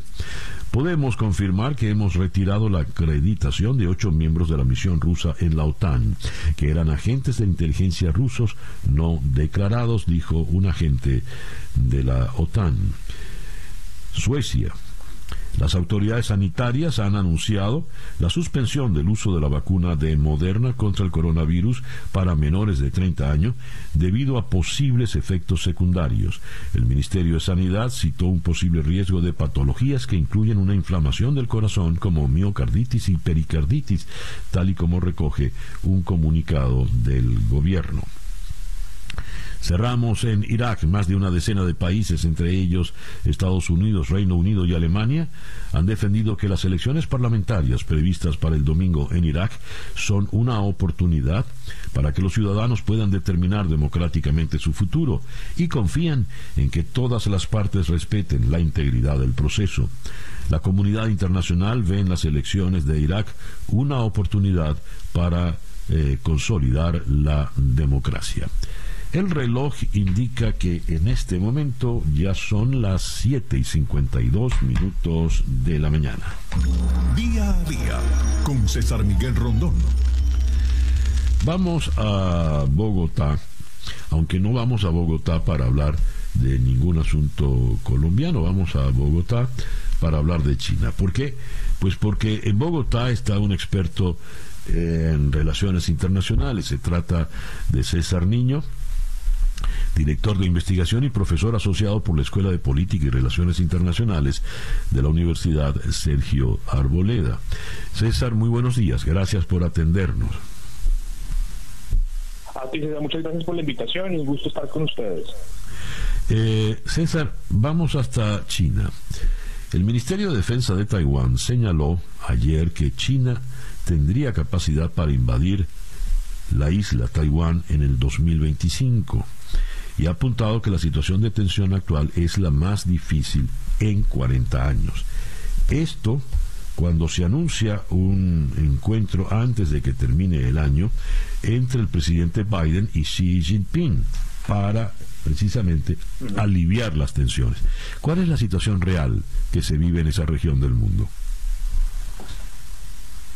Podemos confirmar que hemos retirado la acreditación de ocho miembros de la misión rusa en la OTAN, que eran agentes de inteligencia rusos no declarados, dijo un agente de la OTAN. Suecia las autoridades sanitarias han anunciado la suspensión del uso de la vacuna de Moderna contra el coronavirus para menores de 30 años debido a posibles efectos secundarios. El Ministerio de Sanidad citó un posible riesgo de patologías que incluyen una inflamación del corazón como miocarditis y pericarditis, tal y como recoge un comunicado del gobierno. Cerramos en Irak. Más de una decena de países, entre ellos Estados Unidos, Reino Unido y Alemania, han defendido que las elecciones parlamentarias previstas para el domingo en Irak son una oportunidad para que los ciudadanos puedan determinar democráticamente su futuro y confían en que todas las partes respeten la integridad del proceso. La comunidad internacional ve en las elecciones de Irak una oportunidad para eh, consolidar la democracia. El reloj indica que en este momento ya son las 7 y 52 minutos de la mañana. Día a día con César Miguel Rondón. Vamos a Bogotá, aunque no vamos a Bogotá para hablar de ningún asunto colombiano, vamos a Bogotá para hablar de China. ¿Por qué? Pues porque en Bogotá está un experto en relaciones internacionales, se trata de César Niño, director de investigación y profesor asociado por la Escuela de Política y Relaciones Internacionales de la Universidad Sergio Arboleda. César, muy buenos días, gracias por atendernos. A ti, César, muchas gracias por la invitación y un gusto estar con ustedes. Eh, César, vamos hasta China. El Ministerio de Defensa de Taiwán señaló ayer que China tendría capacidad para invadir la isla Taiwán en el 2025 y ha apuntado que la situación de tensión actual es la más difícil en 40 años. Esto cuando se anuncia un encuentro antes de que termine el año entre el presidente Biden y Xi Jinping para precisamente aliviar las tensiones. ¿Cuál es la situación real que se vive en esa región del mundo?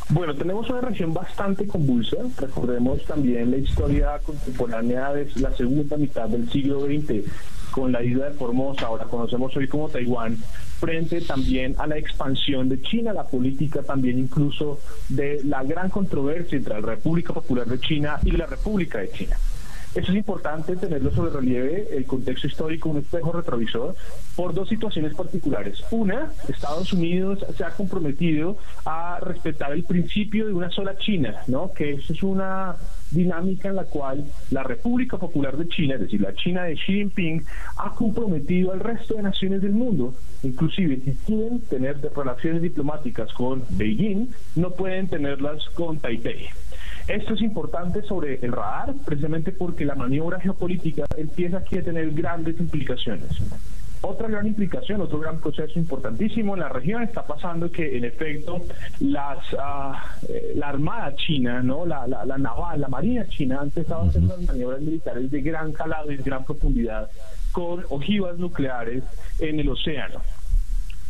Bueno, tenemos una región bastante convulsa. Recordemos también la historia contemporánea de la segunda mitad del siglo XX con la isla de Formosa, ahora conocemos hoy como Taiwán, frente también a la expansión de China, la política también incluso de la gran controversia entre la República Popular de China y la República de China. Eso es importante tenerlo sobre relieve, el contexto histórico, un espejo retrovisor, por dos situaciones particulares. Una, Estados Unidos se ha comprometido a respetar el principio de una sola China, ¿no? Que eso es una dinámica en la cual la República Popular de China, es decir, la China de Xi Jinping, ha comprometido al resto de naciones del mundo, inclusive si quieren tener relaciones diplomáticas con Beijing, no pueden tenerlas con Taipei. Esto es importante sobre el radar, precisamente porque la maniobra geopolítica empieza aquí a tener grandes implicaciones. Otra gran implicación, otro gran proceso importantísimo en la región está pasando que en efecto las eh, la armada china, no, la, la, naval, la marina china han empezado a hacer maniobras militares de gran calado y de gran profundidad con ojivas nucleares en el océano.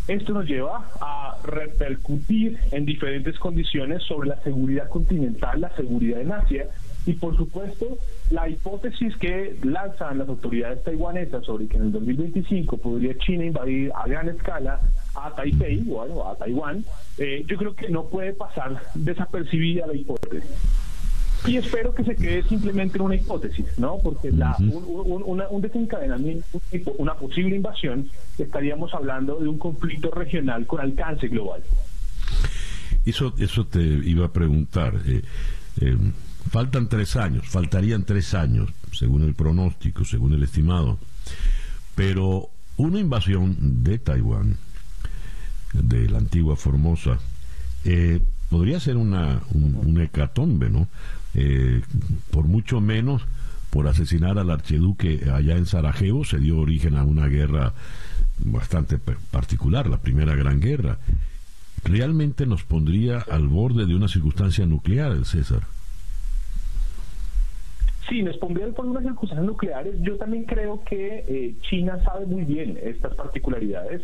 Esto nos lleva a repercutir en diferentes condiciones sobre la seguridad continental, la seguridad en Asia y por supuesto la hipótesis que lanzan las autoridades taiwanesas sobre que en el 2025 podría China invadir a gran escala a Taipei o a Taiwán, eh, yo creo que no puede pasar desapercibida la hipótesis. Y espero que se quede simplemente en una hipótesis, ¿no? Porque la, un, desencadenamiento, una posible invasión, estaríamos hablando de un conflicto regional con alcance global. Eso, eso te iba a preguntar. Eh, eh, faltan tres años, faltarían tres años, según el pronóstico, según el estimado. Pero una invasión de Taiwán, de la antigua Formosa, eh, podría ser una, un hecatombe, ¿no? Eh, por mucho menos por asesinar al archiduque allá en Sarajevo se dio origen a una guerra bastante particular, la primera gran guerra. Realmente nos pondría al borde de una circunstancia nuclear, el César. Sí, nos pondría por unas circunstancias nucleares. Yo también creo que eh, China sabe muy bien estas particularidades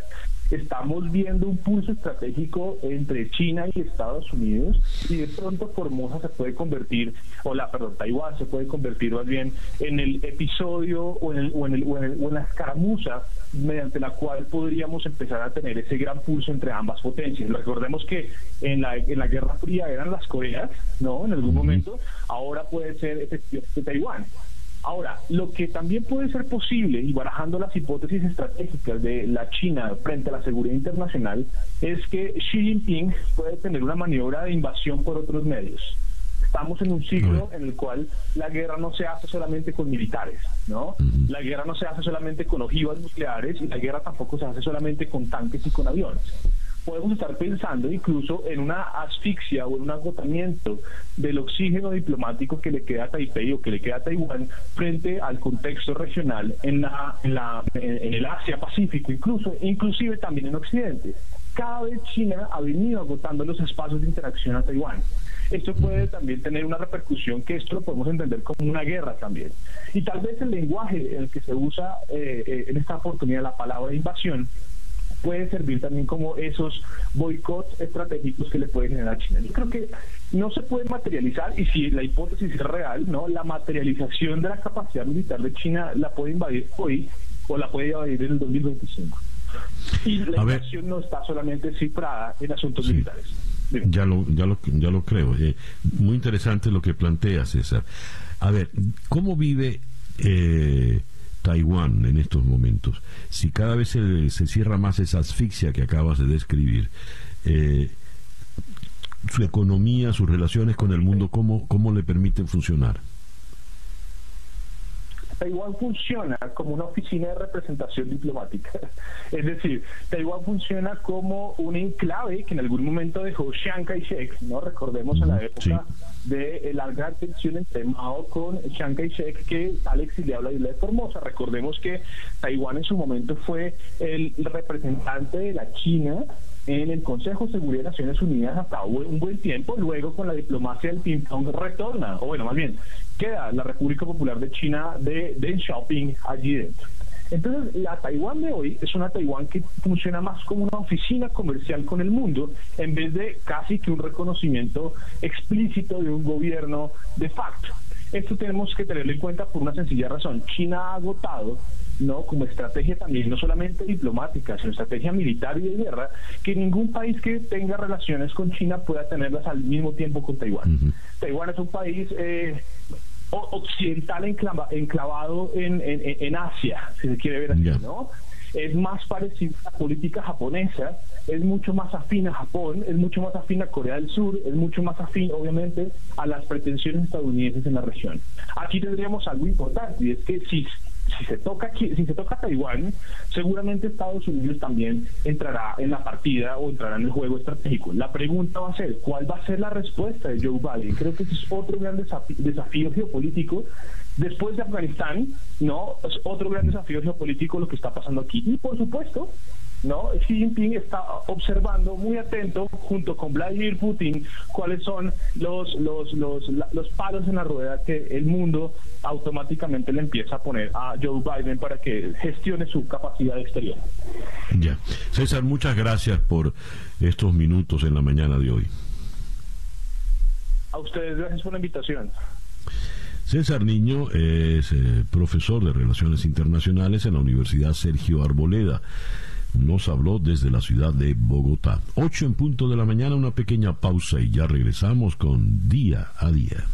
estamos viendo un pulso estratégico entre China y Estados Unidos y de pronto Formosa se puede convertir, o la, perdón, Taiwán se puede convertir más bien en el episodio o en, el, o en, el, o en, la escaramuza mediante la cual podríamos empezar a tener ese gran pulso entre ambas potencias. Recordemos que en la, en la Guerra Fría eran las Coreas, ¿no? En algún momento, ahora puede ser efectivamente Taiwán. Ahora, lo que también puede ser posible, y barajando las hipótesis estratégicas de la China frente a la seguridad internacional, es que Xi Jinping puede tener una maniobra de invasión por otros medios. Estamos en un siglo en el cual la guerra no se hace solamente con militares, ¿no? La guerra no se hace solamente con ojivas nucleares y la guerra tampoco se hace solamente con tanques y con aviones podemos estar pensando incluso en una asfixia o en un agotamiento del oxígeno diplomático que le queda a Taipei o que le queda a Taiwán frente al contexto regional en, la, en, la, en el Asia Pacífico, incluso, inclusive también en Occidente. Cada vez China ha venido agotando los espacios de interacción a Taiwán. Esto puede también tener una repercusión que esto lo podemos entender como una guerra también. Y tal vez el lenguaje en el que se usa eh, eh, en esta oportunidad la palabra invasión puede servir también como esos boicots estratégicos que le puede generar China. Yo creo que no se puede materializar y si la hipótesis es real, no, la materialización de la capacidad militar de China la puede invadir hoy o la puede invadir en el 2025. Y la invasión no está solamente cifrada en asuntos militares. Ya lo, ya lo, ya lo creo. Eh, muy interesante lo que plantea César. A ver, ¿cómo vive eh, Taiwán en estos momentos, si cada vez se, cierra más esa asfixia que acabas de describir, eh, su economía, sus relaciones con el mundo, ¿cómo, cómo le permiten funcionar? Taiwán funciona como una oficina de representación diplomática. [LAUGHS] Es decir, Taiwán funciona como un enclave que en algún momento dejó Chiang Kai-shek, ¿no? Recordemos en la época de la gran tensión entre Mao con Chiang Kai-shek que le habla de isla de Formosa. Recordemos que Taiwán en su momento fue el representante de la China en el Consejo de Seguridad de Naciones Unidas hasta un buen tiempo, luego con la diplomacia del ping-pong retorna, o bueno, más bien, queda la República Popular de China de Deng Xiaoping allí dentro. Entonces, la Taiwán de hoy es una Taiwán que funciona más como una oficina comercial con el mundo, en vez de casi que un reconocimiento explícito de un gobierno de facto. Esto tenemos que tenerlo en cuenta por una sencilla razón. China ha agotado no como estrategia también, no solamente diplomática, sino estrategia militar y de guerra, que ningún país que tenga relaciones con China pueda tenerlas al mismo tiempo con Taiwán. Taiwán es un país eh, occidental enclavado en, en, Asia, si se quiere ver así, ¿no? es más parecida a la política japonesa, es mucho más afín a Japón, es mucho más afín a Corea del Sur, es mucho más afín, obviamente, a las pretensiones estadounidenses en la región. Aquí tendríamos algo importante, y es que si si se toca si se toca Taiwán, seguramente Estados Unidos también entrará en la partida o entrará en el juego estratégico. La pregunta va a ser, ¿cuál va a ser la respuesta de Joe Biden? Creo que ese es otro gran desafío geopolítico Después de Afganistán, ¿no? Es otro gran desafío geopolítico lo que está pasando aquí. Y por supuesto, ¿no? Xi Jinping está observando muy atento junto con Vladimir Putin cuáles son los, los, los, los palos en la rueda que el mundo automáticamente le empieza a poner a Joe Biden para que gestione su capacidad exterior. Ya. César, muchas gracias por estos minutos en la mañana de hoy. A ustedes, gracias por la invitación. César Niño es eh, profesor de Relaciones Internacionales en la Universidad Sergio Arboleda. Nos habló desde la ciudad de Bogotá. Ocho en punto de la mañana, una pequeña pausa y ya regresamos con Día a Día.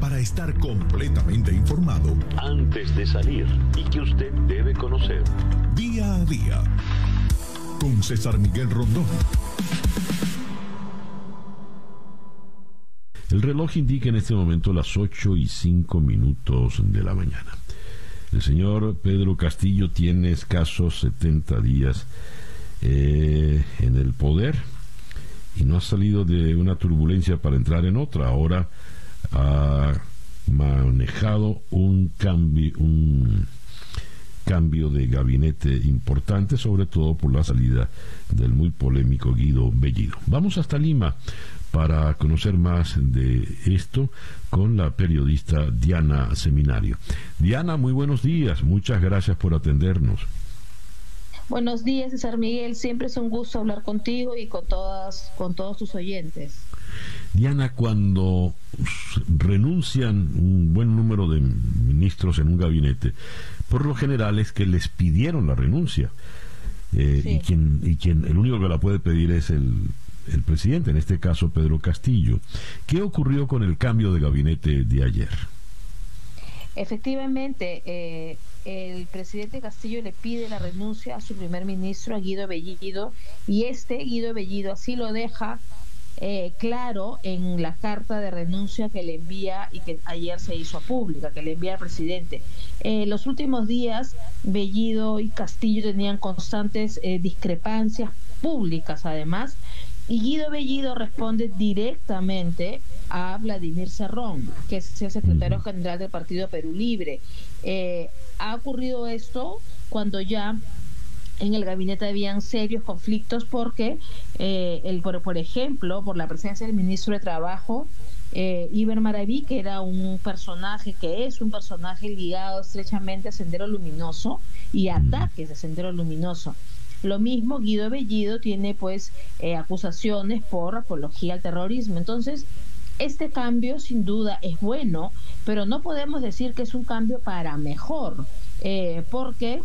Para estar completamente informado antes de salir y que usted debe conocer. Día a Día con César Miguel Rondón. El reloj indica en este momento las 8 y 5 minutos de la mañana. El señor Pedro Castillo tiene escasos 70 días eh, en el poder y no ha salido de una turbulencia para entrar en otra. Ahora ha manejado un cambio, un cambio de gabinete importante, sobre todo por la salida del muy polémico Guido Bellido. Vamos hasta Lima para conocer más de esto con la periodista Diana Seminario. Diana, muy buenos días, muchas gracias por atendernos. Buenos días, César Miguel. Siempre es un gusto hablar contigo y con todas, con todos tus oyentes. Diana, cuando renuncian un buen número de ministros en un gabinete, por lo general es que les pidieron la renuncia. Eh, y, quien, y quien el único que la puede pedir es el el presidente, en este caso Pedro Castillo. ¿Qué ocurrió con el cambio de gabinete de ayer? Efectivamente, eh, el presidente Castillo le pide la renuncia a su primer ministro, a Guido Bellido, y este Guido Bellido así lo deja eh, claro en la carta de renuncia que le envía y que ayer se hizo pública, que le envía al presidente. Eh, los últimos días, Bellido y Castillo tenían constantes discrepancias públicas, además, y Guido Bellido responde directamente a Vladimir Cerrón, que es el secretario general del Partido Perú Libre. Eh, ha ocurrido esto cuando ya en el gabinete habían serios conflictos porque, eh, el, por, ejemplo, por la presencia del ministro de Trabajo, eh, Iber Maraví, que era un personaje, que es un personaje ligado estrechamente a Sendero Luminoso y ataques de Sendero Luminoso. Lo mismo Guido Bellido tiene pues eh, acusaciones por apología al terrorismo. Entonces, este cambio sin duda es bueno, pero no podemos decir que es un cambio para mejor, eh, porque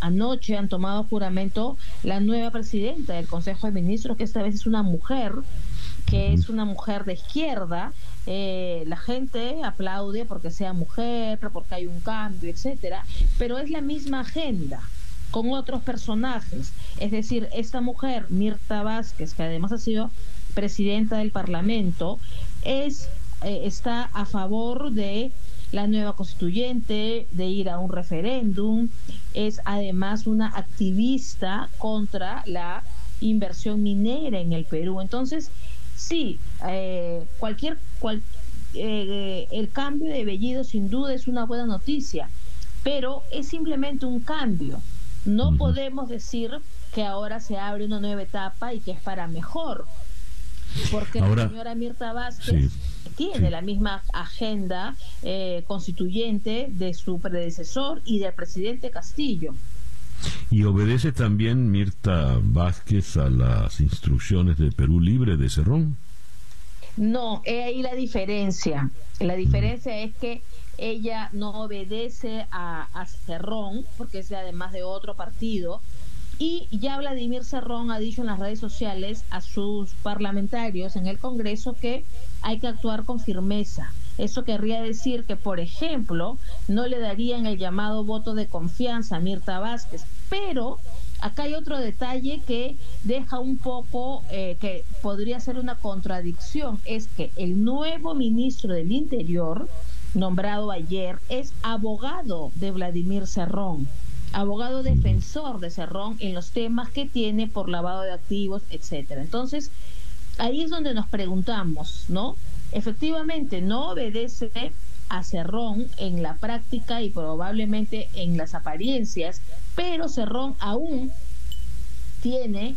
anoche han tomado juramento la nueva presidenta del Consejo de Ministros, que esta vez es una mujer, que es una mujer de izquierda. Eh, la gente aplaude porque sea mujer, porque hay un cambio, etcétera, pero es la misma agenda con otros personajes. Es decir, esta mujer, Mirta Vázquez, que además ha sido presidenta del Parlamento, es, eh, está a favor de la nueva constituyente, de ir a un referéndum, es además una activista contra la inversión minera en el Perú. Entonces, sí, eh, cualquier, cual, eh, el cambio de Bellido sin duda es una buena noticia, pero es simplemente un cambio no podemos decir que ahora se abre una nueva etapa y que es para mejor, porque la señora Mirta Vázquez tiene la misma agenda eh, constituyente de su predecesor y del presidente Castillo. ¿Y obedece también Mirta Vázquez a las instrucciones de Perú Libre de Cerrón? No, es ahí la diferencia. La diferencia es que ella no obedece a, Cerrón, porque es además de otro partido, y ya Vladimir Cerrón ha dicho en las redes sociales a sus parlamentarios en el Congreso que hay que actuar con firmeza. Eso querría decir que, por ejemplo, no le darían el llamado voto de confianza a Mirta Vázquez, pero acá hay otro detalle que deja un poco, eh, que podría ser una contradicción, es que el nuevo ministro del Interior, nombrado ayer, es abogado de Vladimir Cerrón abogado defensor de Cerrón en los temas que tiene por lavado de activos, etcétera. Entonces, ahí es donde nos preguntamos, ¿no? Efectivamente, no obedece a Cerrón en la práctica y probablemente en las apariencias, pero Cerrón aún tiene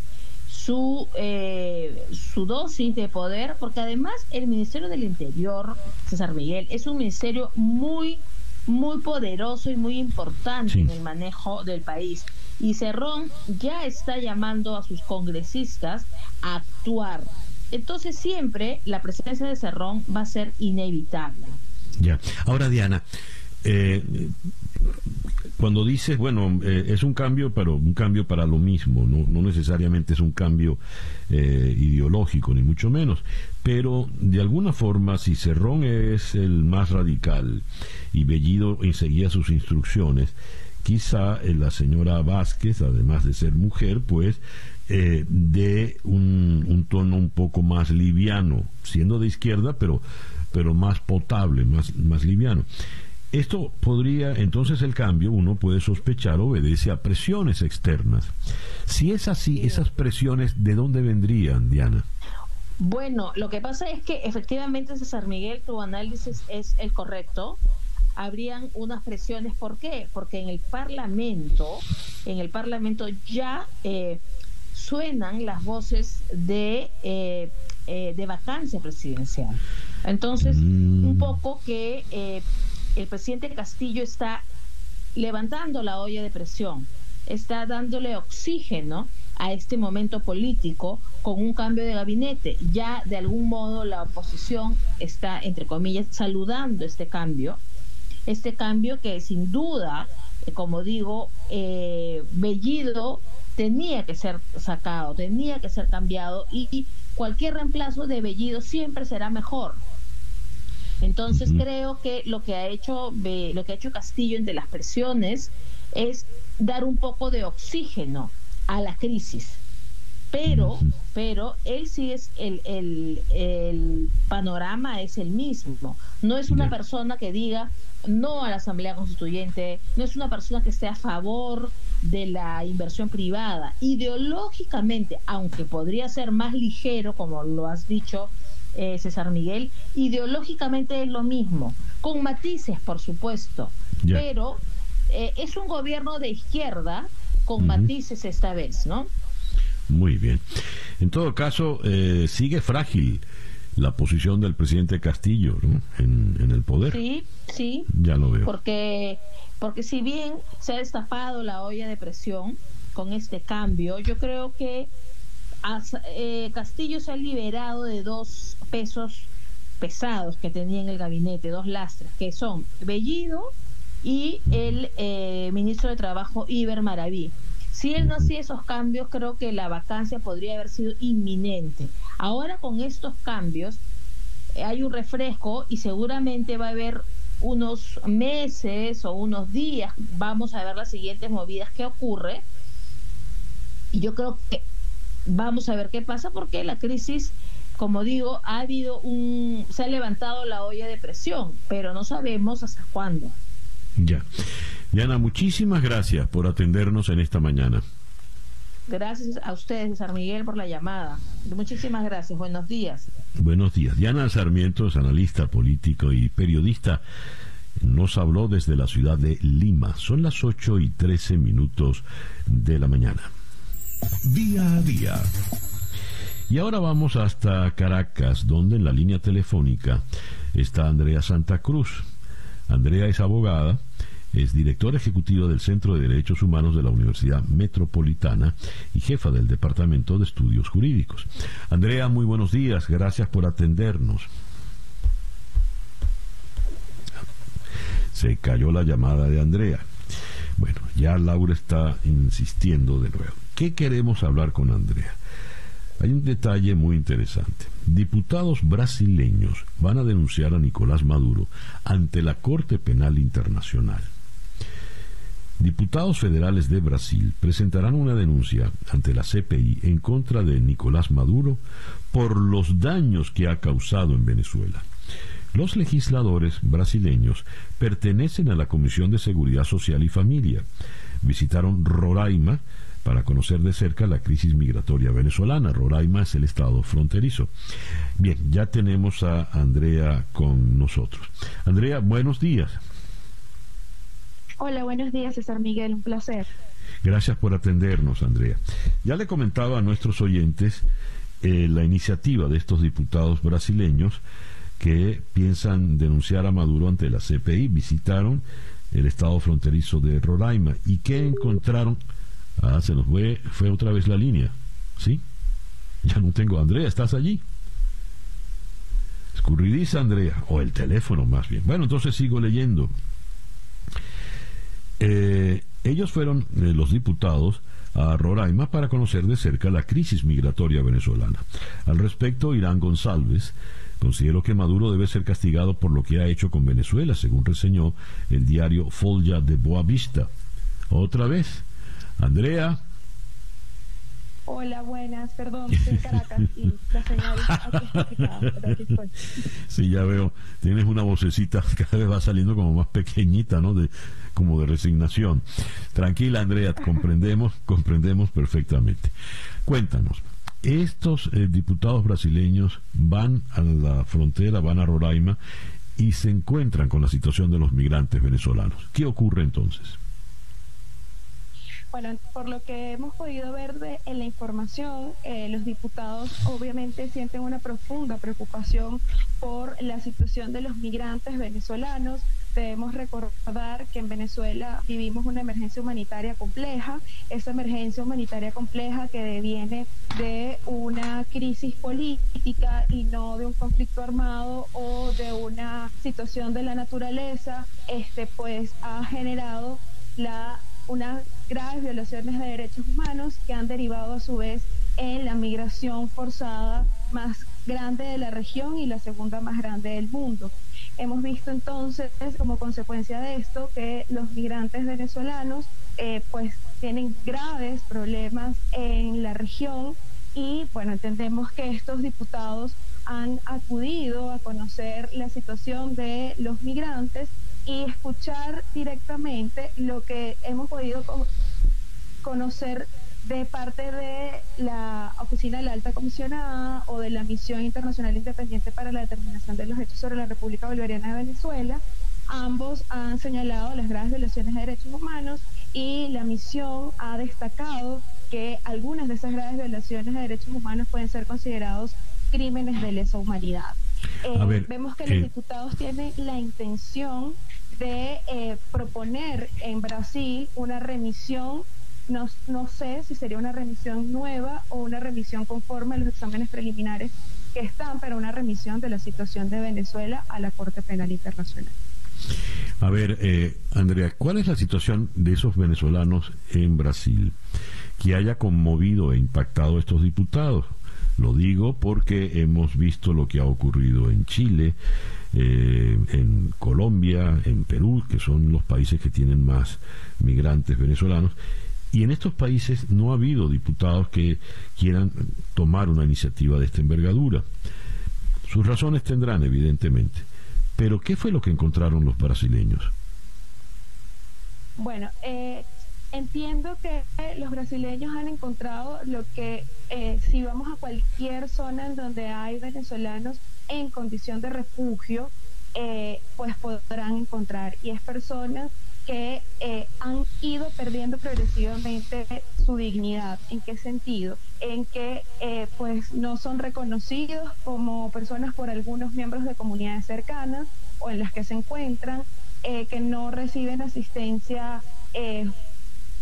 su, eh, su dosis de poder, porque además el Ministerio del Interior, César Miguel, es un ministerio muy muy poderoso y muy importante en el manejo del país. Y Cerrón ya está llamando a sus congresistas a actuar. Entonces siempre la presencia de Cerrón va a ser inevitable. Ya. Ahora, Diana, eh, cuando dices, bueno, eh, es un cambio, pero un cambio para lo mismo, no, no necesariamente es un cambio eh, ideológico, ni mucho menos, pero de alguna forma, si Cerrón es el más radical y Bellido seguía sus instrucciones, quizá la señora Vázquez, además de ser mujer, pues eh, de un, un, tono un poco más liviano, siendo de izquierda, pero, pero más potable, más, más liviano. Esto podría, entonces el cambio, uno puede sospechar, obedece a presiones externas. Si es así, esas presiones, ¿de dónde vendrían, Diana? Bueno, lo que pasa es que efectivamente, César Miguel, tu análisis es el correcto. Habrían unas presiones, ¿por qué? Porque en el Parlamento, en el Parlamento ya eh, suenan las voces de, eh, eh, de vacancia presidencial. Entonces, mm. un poco que el presidente Castillo está levantando la olla de presión, está dándole oxígeno a este momento político con un cambio de gabinete. Ya de algún modo la oposición está, entre comillas, saludando este cambio, este cambio que sin duda, eh, como digo, eh, Bellido tenía que ser sacado, tenía que ser cambiado y cualquier reemplazo de Bellido siempre será mejor. Entonces creo que lo que ha hecho lo que ha hecho Castillo entre las presiones es dar un poco de oxígeno a la crisis. Pero, pero él sí es el, el, el panorama es el mismo. No es una persona que diga no a la Asamblea Constituyente, no es una persona que esté a favor de la inversión privada. Ideológicamente, aunque podría ser más ligero, como lo has dicho, eh, César Miguel, ideológicamente es lo mismo, con matices, por supuesto, pero eh, es un gobierno de izquierda con matices esta vez, ¿no? Muy bien. En todo caso, eh, sigue frágil la posición del presidente Castillo en, en, el poder. Sí, sí. Ya lo veo. Porque, porque si bien se ha destapado la olla de presión con este cambio, yo creo que eh, Castillo se ha liberado de dos pesos pesados que tenía en el gabinete, dos lastres, que son Bellido y el eh, ministro de Trabajo Iber Maraví. Si él no hacía esos cambios, creo que la vacancia podría haber sido inminente. Ahora con estos cambios eh, hay un refresco y seguramente va a haber unos meses o unos días, vamos a ver las siguientes movidas que ocurre. Y yo creo que vamos a ver qué pasa porque la crisis, como digo, ha habido un, se ha levantado la olla de presión, pero no sabemos hasta cuándo. Ya. Diana, muchísimas gracias por atendernos en esta mañana. Gracias a ustedes, César Miguel, por la llamada. Muchísimas gracias. Buenos días. Buenos días. Diana Sarmiento es analista político y periodista. Nos habló desde la ciudad de Lima. Son las 8 y 13 minutos de la mañana. Día a día. Y ahora vamos hasta Caracas, donde en la línea telefónica está Andrea Santa Cruz. Andrea es abogada, es directora ejecutiva del Centro de Derechos Humanos de la Universidad Metropolitana y jefa del Departamento de Estudios Jurídicos. Andrea, muy buenos días, gracias por atendernos. Se cayó la llamada de Andrea. Bueno, ya Laura está insistiendo de nuevo. ¿Qué queremos hablar con Andrea? Hay un detalle muy interesante. Diputados brasileños van a denunciar a Nicolás Maduro ante la Corte Penal Internacional. Diputados federales de Brasil presentarán una denuncia ante la CPI en contra de Nicolás Maduro por los daños que ha causado en Venezuela. Los legisladores brasileños pertenecen a la Comisión de Seguridad Social y Familia. Visitaron Roraima para conocer de cerca la crisis migratoria venezolana. Roraima es el estado fronterizo. Bien, ya tenemos a Andrea con nosotros. Andrea, buenos días. Hola, buenos días, César Miguel, un placer. Gracias por atendernos, Andrea. Ya le comentaba a nuestros oyentes eh, la iniciativa de estos diputados brasileños que piensan denunciar a Maduro ante la CPI. Visitaron el estado fronterizo de Roraima y que encontraron. Ah, se nos fue, fue otra vez la línea. ¿Sí? Ya no tengo. Andrea, ¿estás allí? Escurridiza, Andrea. O el teléfono, más bien. Bueno, entonces sigo leyendo. Eh, ellos fueron eh, los diputados a Roraima para conocer de cerca la crisis migratoria venezolana. Al respecto, Irán González consideró que Maduro debe ser castigado por lo que ha hecho con Venezuela, según reseñó el diario Folha de Boavista. Otra vez, Andrea, Hola, buenas, perdón, soy Caracas y la señal Sí, ya veo, tienes una vocecita cada vez va saliendo como más pequeñita, ¿no? De, como de resignación. Tranquila, Andrea, comprendemos, [LAUGHS] comprendemos perfectamente. Cuéntanos, estos eh, diputados brasileños van a la frontera, van a Roraima y se encuentran con la situación de los migrantes venezolanos. ¿Qué ocurre entonces? Bueno, por lo que hemos podido ver de, en la información, eh, los diputados obviamente sienten una profunda preocupación por la situación de los migrantes venezolanos. Debemos recordar que en Venezuela vivimos una emergencia humanitaria compleja, esa emergencia humanitaria compleja que deviene de una crisis política y no de un conflicto armado o de una situación de la naturaleza, este pues ha generado la unas graves violaciones de derechos humanos que han derivado a su vez en la migración forzada más grande de la región y la segunda más grande del mundo. Hemos visto entonces como consecuencia de esto que los migrantes venezolanos eh, pues tienen graves problemas en la región y bueno, entendemos que estos diputados han acudido a conocer la situación de los migrantes y escuchar directamente lo que hemos podido conocer de parte de la Oficina de la Alta Comisionada o de la Misión Internacional Independiente para la Determinación de los Hechos sobre la República Bolivariana de Venezuela. Ambos han señalado las graves violaciones de derechos humanos y la misión ha destacado que algunas de esas graves violaciones de derechos humanos pueden ser considerados crímenes de lesa humanidad. Eh, vemos que los eh, diputados tienen la intención de eh, proponer en Brasil una remisión, no, no sé si sería una remisión nueva o una remisión conforme a los exámenes preliminares que están, pero una remisión de la situación de Venezuela a la Corte Penal Internacional. A ver, eh, Andrea, ¿cuál es la situación de esos venezolanos en Brasil que haya conmovido e impactado a estos diputados? Lo digo porque hemos visto lo que ha ocurrido en Chile, eh, en Colombia, en Perú, que son los países que tienen más migrantes venezolanos. Y en estos países no ha habido diputados que quieran tomar una iniciativa de esta envergadura. Sus razones tendrán, evidentemente. Pero, ¿qué fue lo que encontraron los brasileños? Bueno, eh, entiendo que los brasileños han encontrado lo que, eh, si vamos a cualquier zona en donde hay venezolanos, en condición de refugio, eh, pues podrán encontrar. Y es personas que eh, han ido perdiendo progresivamente su dignidad. ¿En qué sentido? En que eh, pues no son reconocidos como personas por algunos miembros de comunidades cercanas o en las que se encuentran, que no reciben asistencia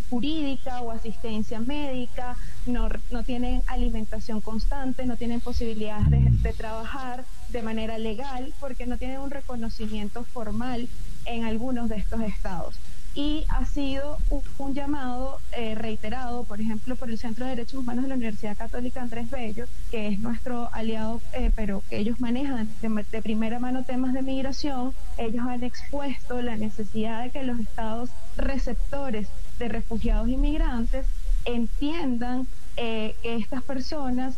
jurídica o asistencia médica, no, no tienen alimentación constante, no tienen posibilidades de, de trabajar de manera legal porque no tienen un reconocimiento formal en algunos de estos estados. y ha sido un, llamado eh, reiterado, por ejemplo, por el Centro de Derechos Humanos de la Universidad Católica Andrés Bello, que es nuestro aliado, eh, pero que ellos manejan de, primera mano temas de migración. Ellos han expuesto la necesidad de que los estados receptores de refugiados y migrantes entiendan eh, que estas personas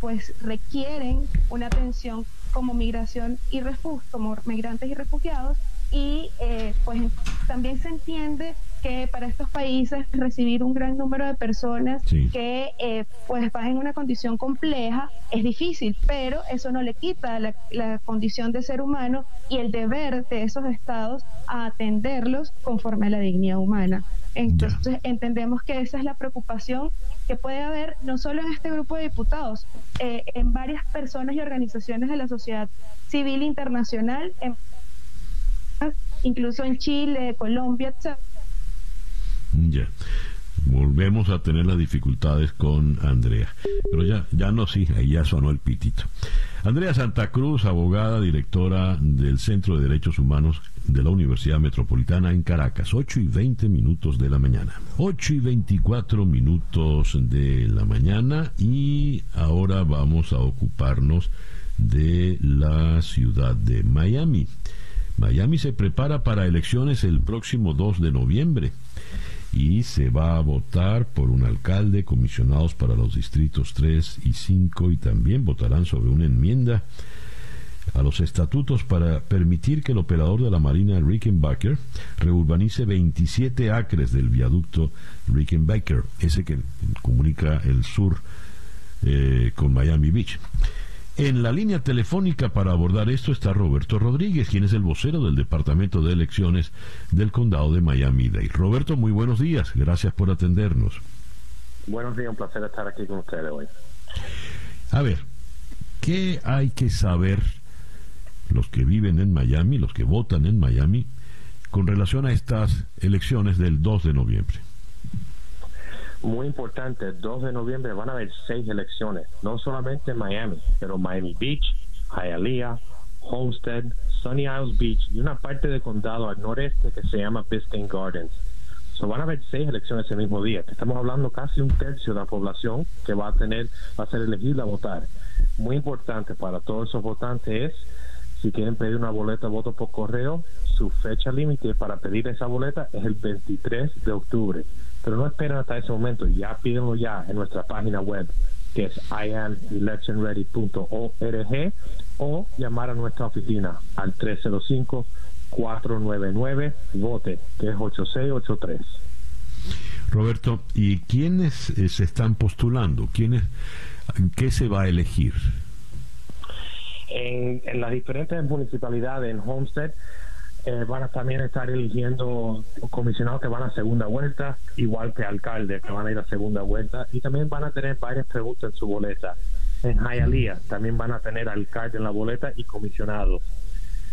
pues requieren una atención como migración y refugio, como migrantes y refugiados y eh, pues también se entiende que para estos países recibir un gran número de personas que eh, pues van en una condición compleja es difícil, pero eso no le quita la, la, condición de ser humano y el deber de esos estados a atenderlos conforme a la dignidad humana. Entonces entendemos que esa es la preocupación que puede haber no solo en este grupo de diputados, eh, en varias personas y organizaciones de la sociedad civil internacional, en incluso en Chile, Colombia, etc. Volvemos a tener las dificultades con Andrea. Pero ya, ya no, sí, ahí ya sonó el pitito. Andrea Santa Cruz, abogada, directora del Centro de Derechos Humanos de la Universidad Metropolitana en Caracas, 8 y 20 minutos de la mañana. 8 y 24 minutos de la mañana y ahora vamos a ocuparnos de la ciudad de Miami. Miami se prepara para elecciones el próximo 2 de noviembre y se va a votar por un alcalde, comisionados para los distritos 3 y 5 y también votarán sobre una enmienda a los estatutos para permitir que el operador de la Marina Rickenbacker reurbanice 27 acres del viaducto Rickenbacker, ese que comunica el sur eh, con Miami Beach. En la línea telefónica para abordar esto está Roberto Rodríguez, quien es el vocero del Departamento de Elecciones del Condado de Miami-Dade. Roberto, muy buenos días. Gracias por atendernos. Buenos días, un placer estar aquí con ustedes hoy. A ver, ¿qué hay que saber los que viven en Miami, los que votan en Miami, con relación a estas elecciones del 2 de noviembre? Muy importante, el 2 de noviembre van a haber seis elecciones, no solamente en Miami, pero Miami Beach, Hialeah, Homestead, Sunny Isles Beach y una parte del condado al noreste que se llama Biscayne Gardens. So van a haber seis elecciones ese mismo día. Estamos hablando casi un tercio de la población que va a tener, va a ser elegible a votar. Muy importante para todos esos votantes es si quieren pedir una boleta voto por correo, su fecha límite para pedir esa boleta es el 23 de octubre pero no esperen hasta ese momento, ya pídenlo ya en nuestra página web que es ianelectionready.org o llamar a nuestra oficina al 305-499-VOTE, que es 8683. Roberto, ¿y quiénes eh, se están postulando? ¿Quiénes, ¿Qué se va a elegir? En, en las diferentes municipalidades en Homestead eh, van a también estar eligiendo comisionados que van a segunda vuelta, igual que alcaldes que van a ir a segunda vuelta, y también van a tener varias preguntas en su boleta. En Hialeah también van a tener alcalde en la boleta y comisionado.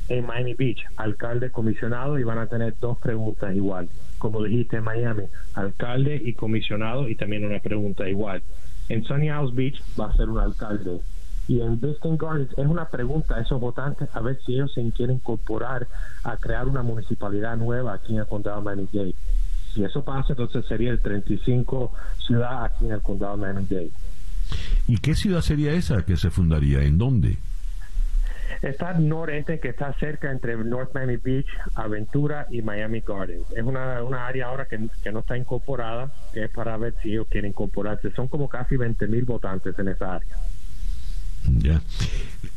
En Miami Beach, alcalde, comisionado y van a tener dos preguntas igual. Como dijiste en Miami, alcalde y comisionado y también una pregunta igual. En Sunny House Beach va a ser un alcalde y en Biscayne Gardens es una pregunta a esos votantes a ver si ellos se quieren incorporar a crear una municipalidad nueva aquí en el condado de Miami-Dade. Si eso pasa, entonces sería el 35 ciudad aquí en el condado de Miami-Dade. ¿Y qué ciudad sería esa que se fundaría? ¿En dónde? Está al noreste, que está cerca entre North Miami Beach, Aventura y Miami Gardens. Es una, una área ahora que, que, no está incorporada, que es para ver si ellos quieren incorporarse. Son como casi 20 mil votantes en esa área. Ya.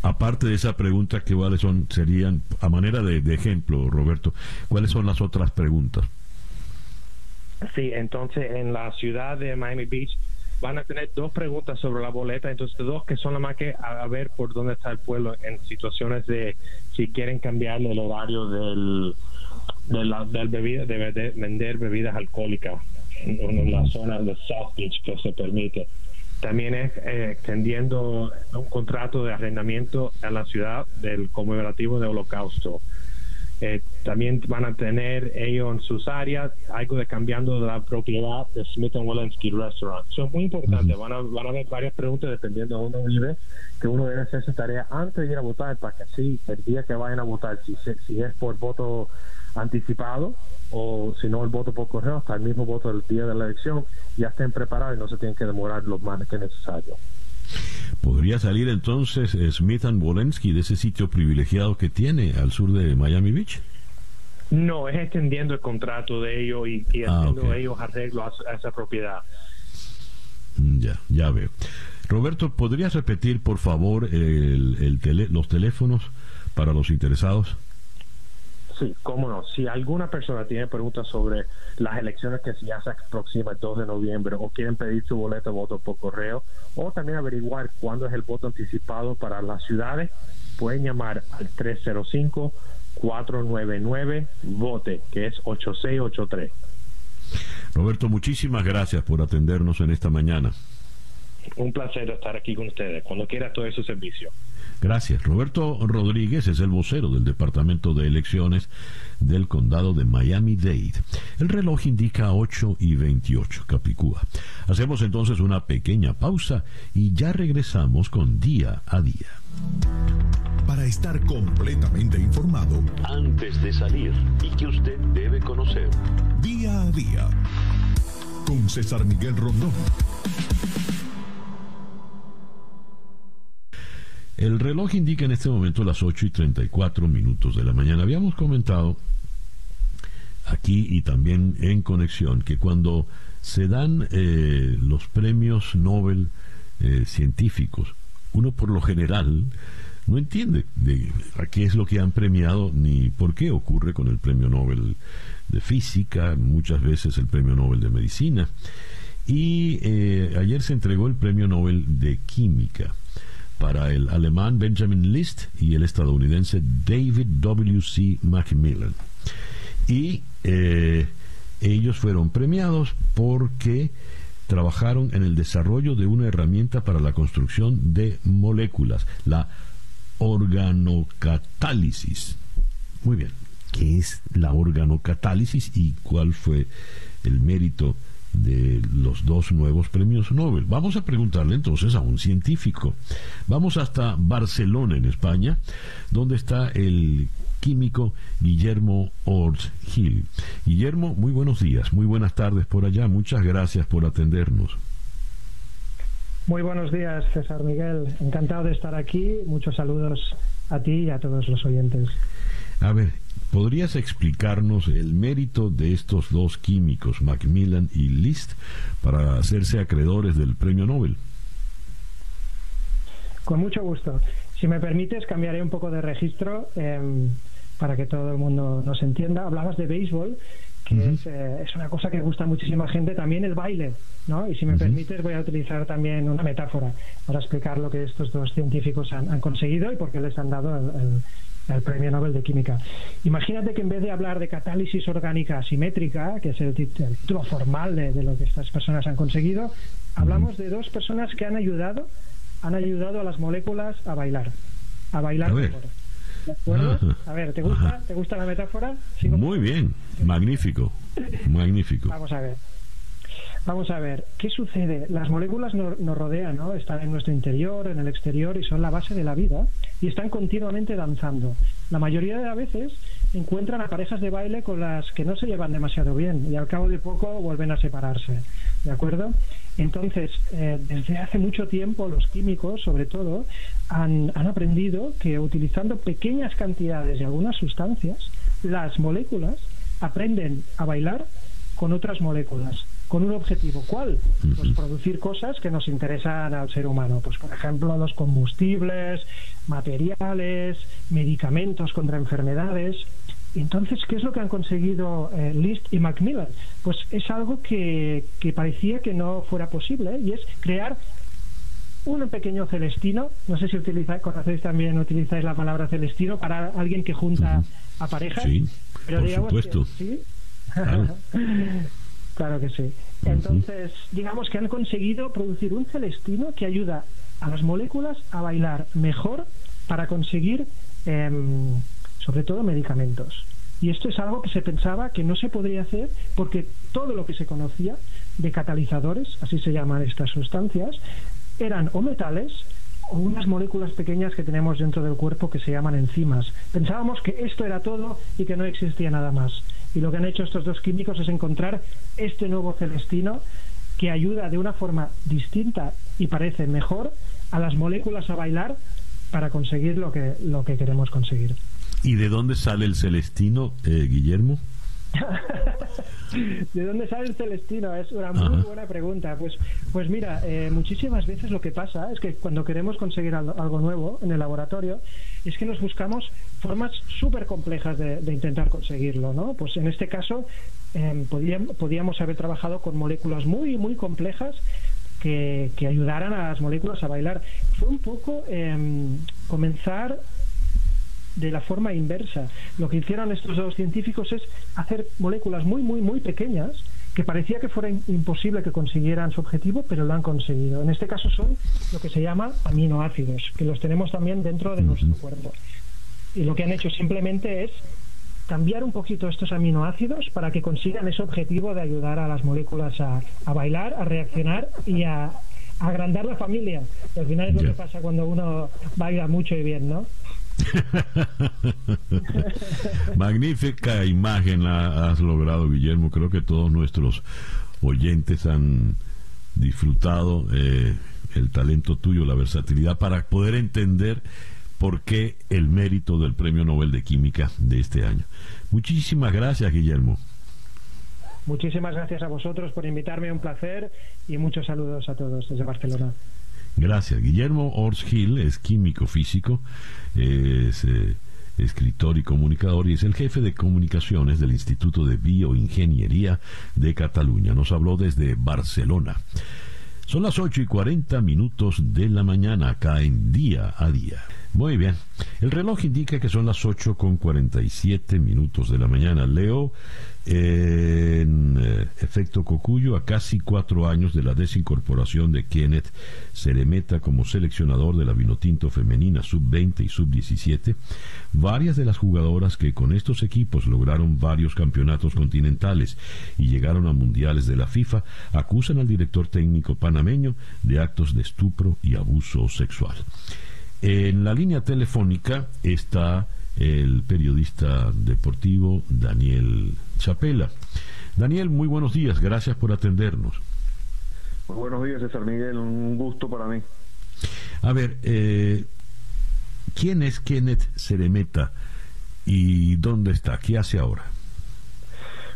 Aparte de esa pregunta, ¿qué cuáles son, serían, a manera de, ejemplo, Roberto, cuáles son las otras preguntas? Sí, entonces en la ciudad de Miami Beach van a tener dos preguntas sobre la boleta, entonces dos que son la más que a, ver por dónde está el pueblo en situaciones de si quieren cambiar el horario del, de, la, bebida, de, vender bebidas alcohólicas en, en la zona de South Beach que se permite también es eh, extendiendo un contrato de arrendamiento a la ciudad del conmemorativo de Holocausto. Eh, también van a tener ellos en sus áreas algo de cambiando de la propiedad de Smith Walensky Restaurant. Eso es muy importante. van, a, van a haber varias preguntas dependiendo de dónde vive, que uno debe hacer esa tarea antes de ir a votar para que así el día que vayan a votar, si, si es por voto anticipado o si no el voto por correo hasta el mismo voto del día de la elección ya estén preparados y no se tienen que demorar los más que necesario. ¿Podría salir entonces Smith and Wolensky de ese sitio privilegiado que tiene al sur de Miami Beach? No, es extendiendo el contrato de ellos y, ah, haciendo ellos arreglos a, esa propiedad. Mm, ya, ya veo. Roberto, ¿podrías repetir, por favor, el, los teléfonos para los interesados? Sí, cómo no. Si alguna persona tiene preguntas sobre las elecciones que ya se aproxima el 2 de noviembre o quieren pedir su boleto de voto por correo o también averiguar cuándo es el voto anticipado para las ciudades, pueden llamar al 305 499 vote, que es 8683. Roberto, muchísimas gracias por atendernos en esta mañana. Un placer estar aquí con ustedes. Cuando quiera todo ese servicio. Gracias. Roberto Rodríguez es el vocero del Departamento de Elecciones del Condado de Miami-Dade. El reloj indica 8 y 28, Capicúa. Hacemos entonces una pequeña pausa y ya regresamos con Día a Día. Para estar completamente informado, antes de salir y que usted debe conocer. Día a Día. Con César Miguel Rondón. El reloj indica en este momento las 8 y 34 minutos de la mañana. Habíamos comentado aquí y también en conexión que cuando se dan eh, los premios Nobel eh, científicos, uno por lo general no entiende de a qué es lo que han premiado ni por qué ocurre con el premio Nobel de física, muchas veces el premio Nobel de medicina. Y eh, ayer se entregó el premio Nobel de química para el alemán Benjamin List y el estadounidense David W. C. Macmillan. Y eh, ellos fueron premiados porque trabajaron en el desarrollo de una herramienta para la construcción de moléculas, la organocatálisis. Muy bien, ¿qué es la organocatálisis y cuál fue el mérito de los dos nuevos premios Nobel. Vamos a preguntarle entonces a un científico. Vamos hasta Barcelona, en España, donde está el químico Guillermo Ort Gil. Guillermo, muy buenos días, muy buenas tardes por allá. Muchas gracias por atendernos. Muy buenos días, César Miguel. Encantado de estar aquí. Muchos saludos a ti y a todos los oyentes. A ver, ¿podrías explicarnos el mérito de estos dos químicos, Macmillan y List, para hacerse acreedores del premio Nobel? Con mucho gusto. Si me permites, cambiaré un poco de registro em, para que todo el mundo nos entienda. Hablabas de béisbol, que eh, es, una cosa que gusta a muchísima gente, también el baile, ¿no? Y si me permites, voy a utilizar también una metáfora para explicar lo que estos dos científicos han, conseguido y por qué les han dado el el Premio Nobel de Química. Imagínate que en vez de hablar de catálisis orgánica asimétrica, que es el, título formal de, lo que estas personas han conseguido, hablamos de dos personas que han ayudado, han ayudado a las moléculas a bailar, a bailar mejor. ¿De acuerdo? A ver, ¿te gusta, ¿te gusta la metáfora? Muy bien, magnífico, magnífico. Vamos a ver. Vamos a ver, ¿qué sucede? Las moléculas nos, rodean, ¿no? Están en nuestro interior, en el exterior y son la base de la vida y están continuamente danzando. La mayoría de las veces encuentran a parejas de baile con las que no se llevan demasiado bien y al cabo de poco vuelven a separarse. ¿De acuerdo? Entonces, eh, desde hace mucho tiempo los químicos, sobre todo, han, han aprendido que utilizando pequeñas cantidades de algunas sustancias, las moléculas aprenden a bailar con otras moléculas con un objetivo. ¿Cuál? Pues producir cosas que nos interesan al ser humano. Pues por ejemplo los combustibles, materiales, medicamentos contra enfermedades. Entonces, ¿qué es lo que han conseguido eh, List y Macmillan? Pues es algo que, que parecía que no fuera posible y es crear un pequeño celestino. No sé si utilizáis, conocéis también, utilizáis la palabra celestino para alguien que junta a parejas. Sí, pero por supuesto. ¿sí? Claro [LAUGHS] que sí. Entonces, digamos que han conseguido producir un celestino que ayuda a las moléculas a bailar mejor para conseguir, em, sobre todo, medicamentos. Y esto es algo que se pensaba que no se podría hacer porque todo lo que se conocía de catalizadores, así se llaman estas sustancias, eran o metales o unas moléculas pequeñas que tenemos dentro del cuerpo que se llaman enzimas. Pensábamos que esto era todo y que no existía nada más. Y lo que han hecho estos dos químicos es encontrar este nuevo celestino que ayuda de una forma distinta y parece mejor a las moléculas a bailar para conseguir lo que, lo que queremos conseguir. ¿Y de dónde sale el celestino, eh, Guillermo? [LAUGHS] ¿De dónde sale el celestino? Es una muy buena pregunta. Pues, pues mira, eh, muchísimas veces lo que pasa es que cuando queremos conseguir algo, nuevo en el laboratorio, es que nos buscamos formas súper complejas de, intentar conseguirlo, ¿no? Pues en este caso eh, podíamos, haber trabajado con moléculas muy, muy complejas que, ayudaran a las moléculas a bailar. Fue un poco em, comenzar de la forma inversa. Lo que hicieron estos dos científicos es hacer moléculas muy, muy, muy pequeñas que parecía que fuera imposible que consiguieran su objetivo, pero lo han conseguido. En este caso son lo que se llama aminoácidos, que los tenemos también dentro de nuestro cuerpo. Y lo que han hecho simplemente es cambiar un poquito estos aminoácidos para que consigan ese objetivo de ayudar a las moléculas a, bailar, a reaccionar y a, agrandar la familia. al final es lo que pasa cuando uno baila mucho y bien, ¿no? [LAUGHS] Magnífica imagen has logrado, Guillermo. Creo que todos nuestros oyentes han disfrutado eh, el talento tuyo, la versatilidad, para poder entender por qué el mérito del Premio Nobel de Química de este año. Muchísimas gracias, Guillermo. Muchísimas gracias a vosotros por invitarme, un placer y muchos saludos a todos desde Barcelona. Gracias. Guillermo Ors Gil es químico físico, es eh, escritor y comunicador y es el jefe de comunicaciones del Instituto de Bioingeniería de Cataluña. Nos habló desde Barcelona. Son las 8 y 40 minutos de la mañana acá en día a día. Muy bien. El reloj indica que son las 8 con 47 minutos de la mañana. Leo en eh, efecto Cocuyo a casi cuatro años de la desincorporación de Kenneth Ceremeta como seleccionador de la Vinotinto femenina sub-20 y sub-17, varias de las jugadoras que con estos equipos lograron varios campeonatos continentales y llegaron a mundiales de la FIFA acusan al director técnico panameño de actos de estupro y abuso sexual. En la línea telefónica está el periodista deportivo Daniel Chapela. Daniel, muy buenos días, gracias por atendernos. Muy buenos días, César Miguel, un gusto para mí. A ver, eh, ¿quién es Kenneth Ceremeta y dónde está? ¿Qué hace ahora?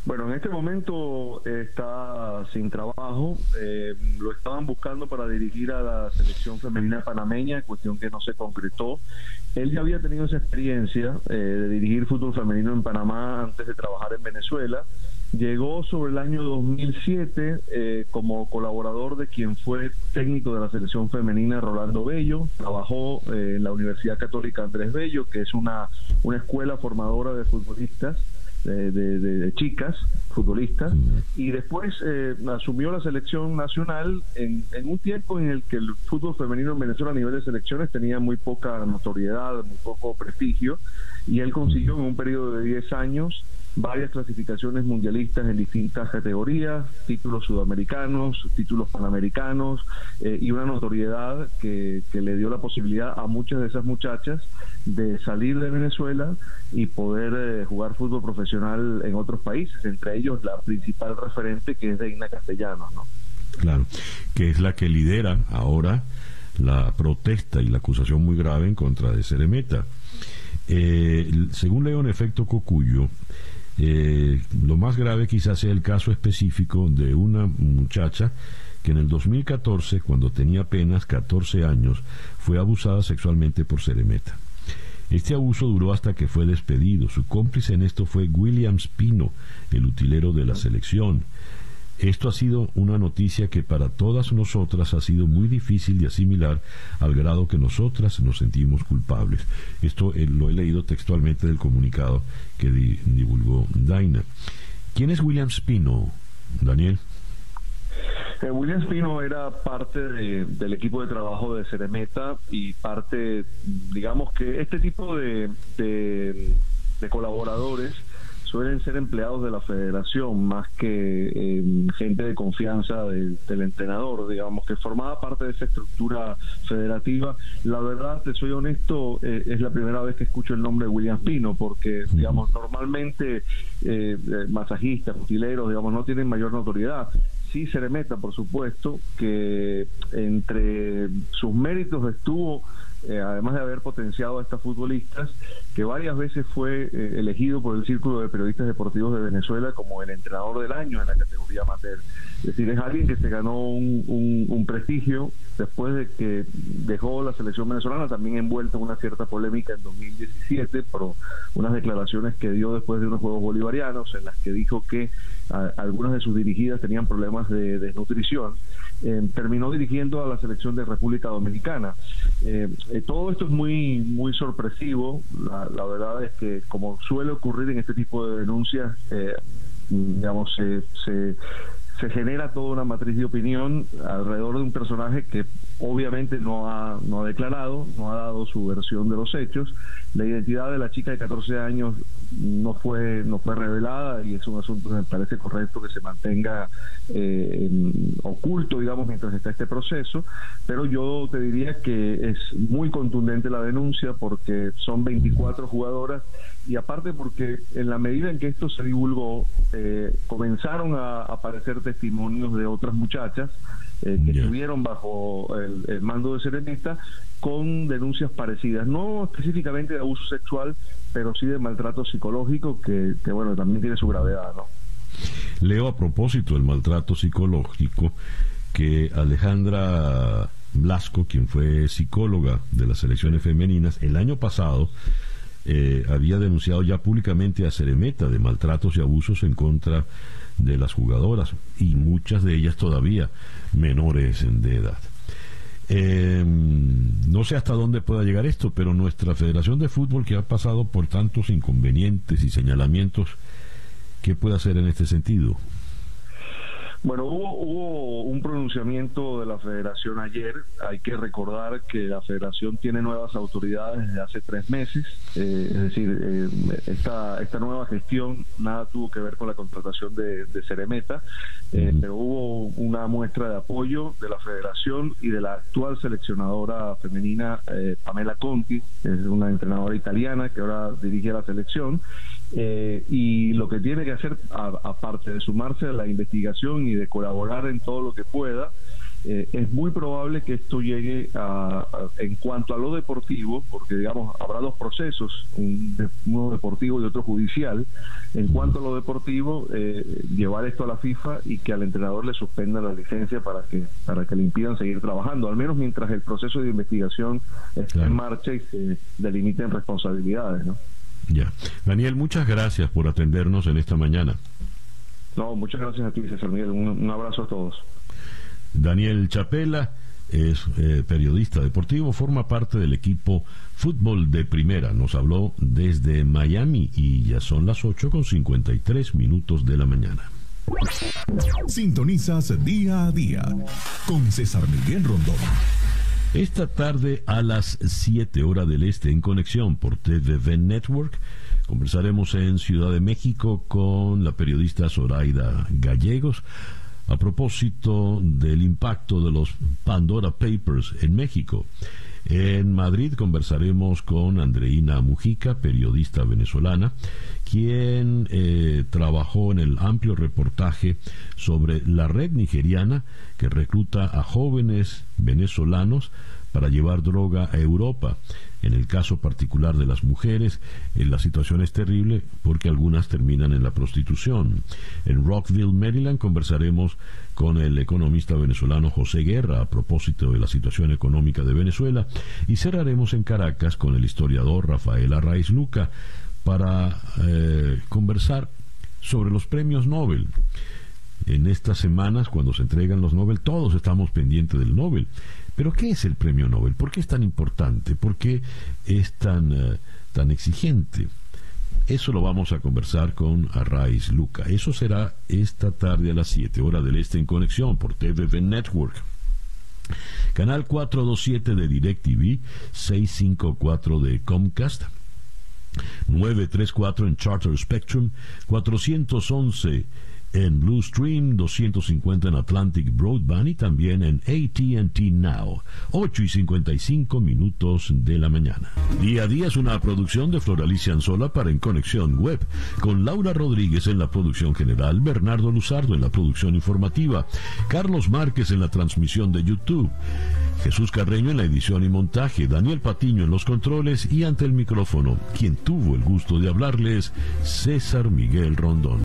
Bueno, en este momento está sin trabajo. Eh, lo estaban buscando para dirigir a la selección femenina panameña, cuestión que no se concretó. Él ya había tenido esa experiencia eh, de dirigir fútbol femenino en Panamá antes de trabajar en Venezuela. Llegó sobre el año 2007 eh, como colaborador de quien fue técnico de la selección femenina Rolando Bello. Trabajó en la Universidad Católica Andrés Bello, que es una, una escuela formadora de futbolistas de, chicas futbolistas y después eh, asumió la selección nacional en, en, un tiempo en el que el fútbol femenino en Venezuela a nivel de selecciones tenía muy poca notoriedad, muy poco prestigio y él consiguió en un periodo de 10 años varias clasificaciones mundialistas en distintas categorías, títulos sudamericanos, títulos panamericanos eh, y una notoriedad que, que, le dio la posibilidad a muchas de esas muchachas de salir de Venezuela y poder eh, jugar fútbol profesional en otros países, entre ellos la principal referente que es Deina Castellanos. ¿no? Claro, que es la que lidera ahora la protesta y la acusación muy grave en contra de Ceremeta. Eh, según leo en efecto Cocuyo, eh, lo más grave quizás sea el caso específico de una muchacha que en el 2014, cuando tenía apenas 14 años, fue abusada sexualmente por Ceremeta. Este abuso duró hasta que fue despedido. Su cómplice en esto fue William Spino, el utilero de la selección. Esto ha sido una noticia que para todas nosotras ha sido muy difícil de asimilar al grado que nosotras nos sentimos culpables. Esto eh, lo he leído textualmente del comunicado que divulgó Daina. ¿Quién es William Spino, Daniel? Eh, William Spino era parte del equipo de trabajo de Ceremeta y parte, digamos que este tipo de colaboradores suelen ser empleados de la federación más que eh, gente de confianza del entrenador, digamos, que formaba parte de esa estructura federativa. La verdad, te soy honesto, eh, es la primera vez que escucho el nombre de William Pino, porque, digamos, normalmente eh, masajistas, utileros, digamos, no tienen mayor notoriedad sí se le meta, por supuesto, que entre sus méritos estuvo eh, además de haber potenciado a estas futbolistas, que varias veces fue eh, elegido por el Círculo de Periodistas Deportivos de Venezuela como el entrenador del año en la categoría amateur. Es decir, es alguien que se ganó un, un, prestigio después de que dejó la selección venezolana, también envuelto en una cierta polémica en 2017 por unas declaraciones que dio después de unos Juegos Bolivarianos en las que dijo que algunas de sus dirigidas tenían problemas de desnutrición. Eh, terminó dirigiendo a la selección de República Dominicana. Eh, eh, todo esto es muy, muy sorpresivo. La, verdad es que, como suele ocurrir en este tipo de denuncias, digamos, se, se, se genera toda una matriz de opinión alrededor de un personaje que obviamente no ha, no ha declarado, no ha dado su versión de los hechos. La identidad de la chica de 14 años no fue, no fue revelada y es un asunto que me parece correcto que se mantenga eh, oculto, digamos, mientras está este proceso. Pero yo te diría que es muy contundente la denuncia porque son 24 jugadoras y aparte porque en la medida en que esto se divulgó, eh, comenzaron a aparecer testimonios de otras muchachas eh, que estuvieron bajo el, mando de Serenita con denuncias parecidas, no específicamente de abuso sexual, pero sí de maltrato psicológico que, que bueno, también tiene su gravedad, ¿no? Leo a propósito del maltrato psicológico que Alejandra Blasco, quien fue psicóloga de las selecciones femeninas, el año pasado eh, había denunciado ya públicamente a Ceremeta de maltratos y abusos en contra de las jugadoras y muchas de ellas todavía menores de edad. Em, no sé hasta dónde pueda llegar esto, pero nuestra Federación de Fútbol, que ha pasado por tantos inconvenientes y señalamientos, ¿qué puede hacer en este sentido? Bueno, hubo, hubo un pronunciamiento de la federación ayer. Hay que recordar que la federación tiene nuevas autoridades desde hace tres meses. Eh, es decir, eh, esta, esta nueva gestión nada tuvo que ver con la contratación de, de Ceremeta, eh, pero hubo una muestra de apoyo de la federación y de la actual seleccionadora femenina Pamela Conti, es una entrenadora italiana que ahora dirige la selección. Y lo que tiene que hacer, aparte de sumarse a la investigación y de colaborar en todo lo que pueda. Eh, es muy probable que esto llegue a, en cuanto a lo deportivo, porque digamos habrá dos procesos, uno deportivo y otro judicial. En cuanto a lo deportivo, eh, llevar esto a la FIFA y que al entrenador le suspenda la licencia para que para que le impidan seguir trabajando, al menos mientras el proceso de investigación esté en marcha y se delimiten responsabilidades. ¿no? Ya, Daniel, muchas gracias por atendernos en esta mañana. No, muchas gracias a ti, César Miguel. Un, abrazo a todos. Daniel Chapela es eh, periodista deportivo, forma parte del equipo Fútbol de Primera. Nos habló desde Miami y ya son las 8 con 53 minutos de la mañana. Sintonizas día a día con César Miguel Rondón. Esta tarde a las 7 horas del este en conexión por TVV Network Conversaremos en Ciudad de México con la periodista Zoraida Gallegos a propósito del impacto de los Pandora Papers en México. En Madrid conversaremos con Andreina Mujica, periodista venezolana, quien eh, trabajó en el amplio reportaje sobre la red nigeriana que recluta a jóvenes venezolanos para llevar droga a Europa. En el caso particular de las mujeres, eh, la situación es terrible porque algunas terminan en la prostitución. En Rockville, Maryland, conversaremos con el economista venezolano José Guerra a propósito de la situación económica de Venezuela y cerraremos en Caracas con el historiador Rafael Arraiz Luca para eh, conversar sobre los premios Nobel en estas semanas, cuando se entregan los Nobel, todos estamos pendientes del Nobel. Pero ¿qué es el premio Nobel? ¿Por qué es tan importante? ¿Por qué es tan, eh, tan exigente? Eso lo vamos a conversar con Arraiz Luca. Eso será esta tarde a las 7 horas del Este en conexión por TVV Network. Canal 427 de DirecTV, 654 de Comcast, 934 en Charter Spectrum, 411 en Blue Stream, 250 en Atlantic Broadband y también en ATT Now, 8 y 55 minutos de la mañana. Día a día es una producción de Floralicia Anzola para En Conexión Web, con Laura Rodríguez en la producción general, Bernardo Luzardo en la producción informativa, Carlos Márquez en la transmisión de YouTube, Jesús Carreño en la edición y montaje, Daniel Patiño en los controles y ante el micrófono, quien tuvo el gusto de hablarles, César Miguel Rondón.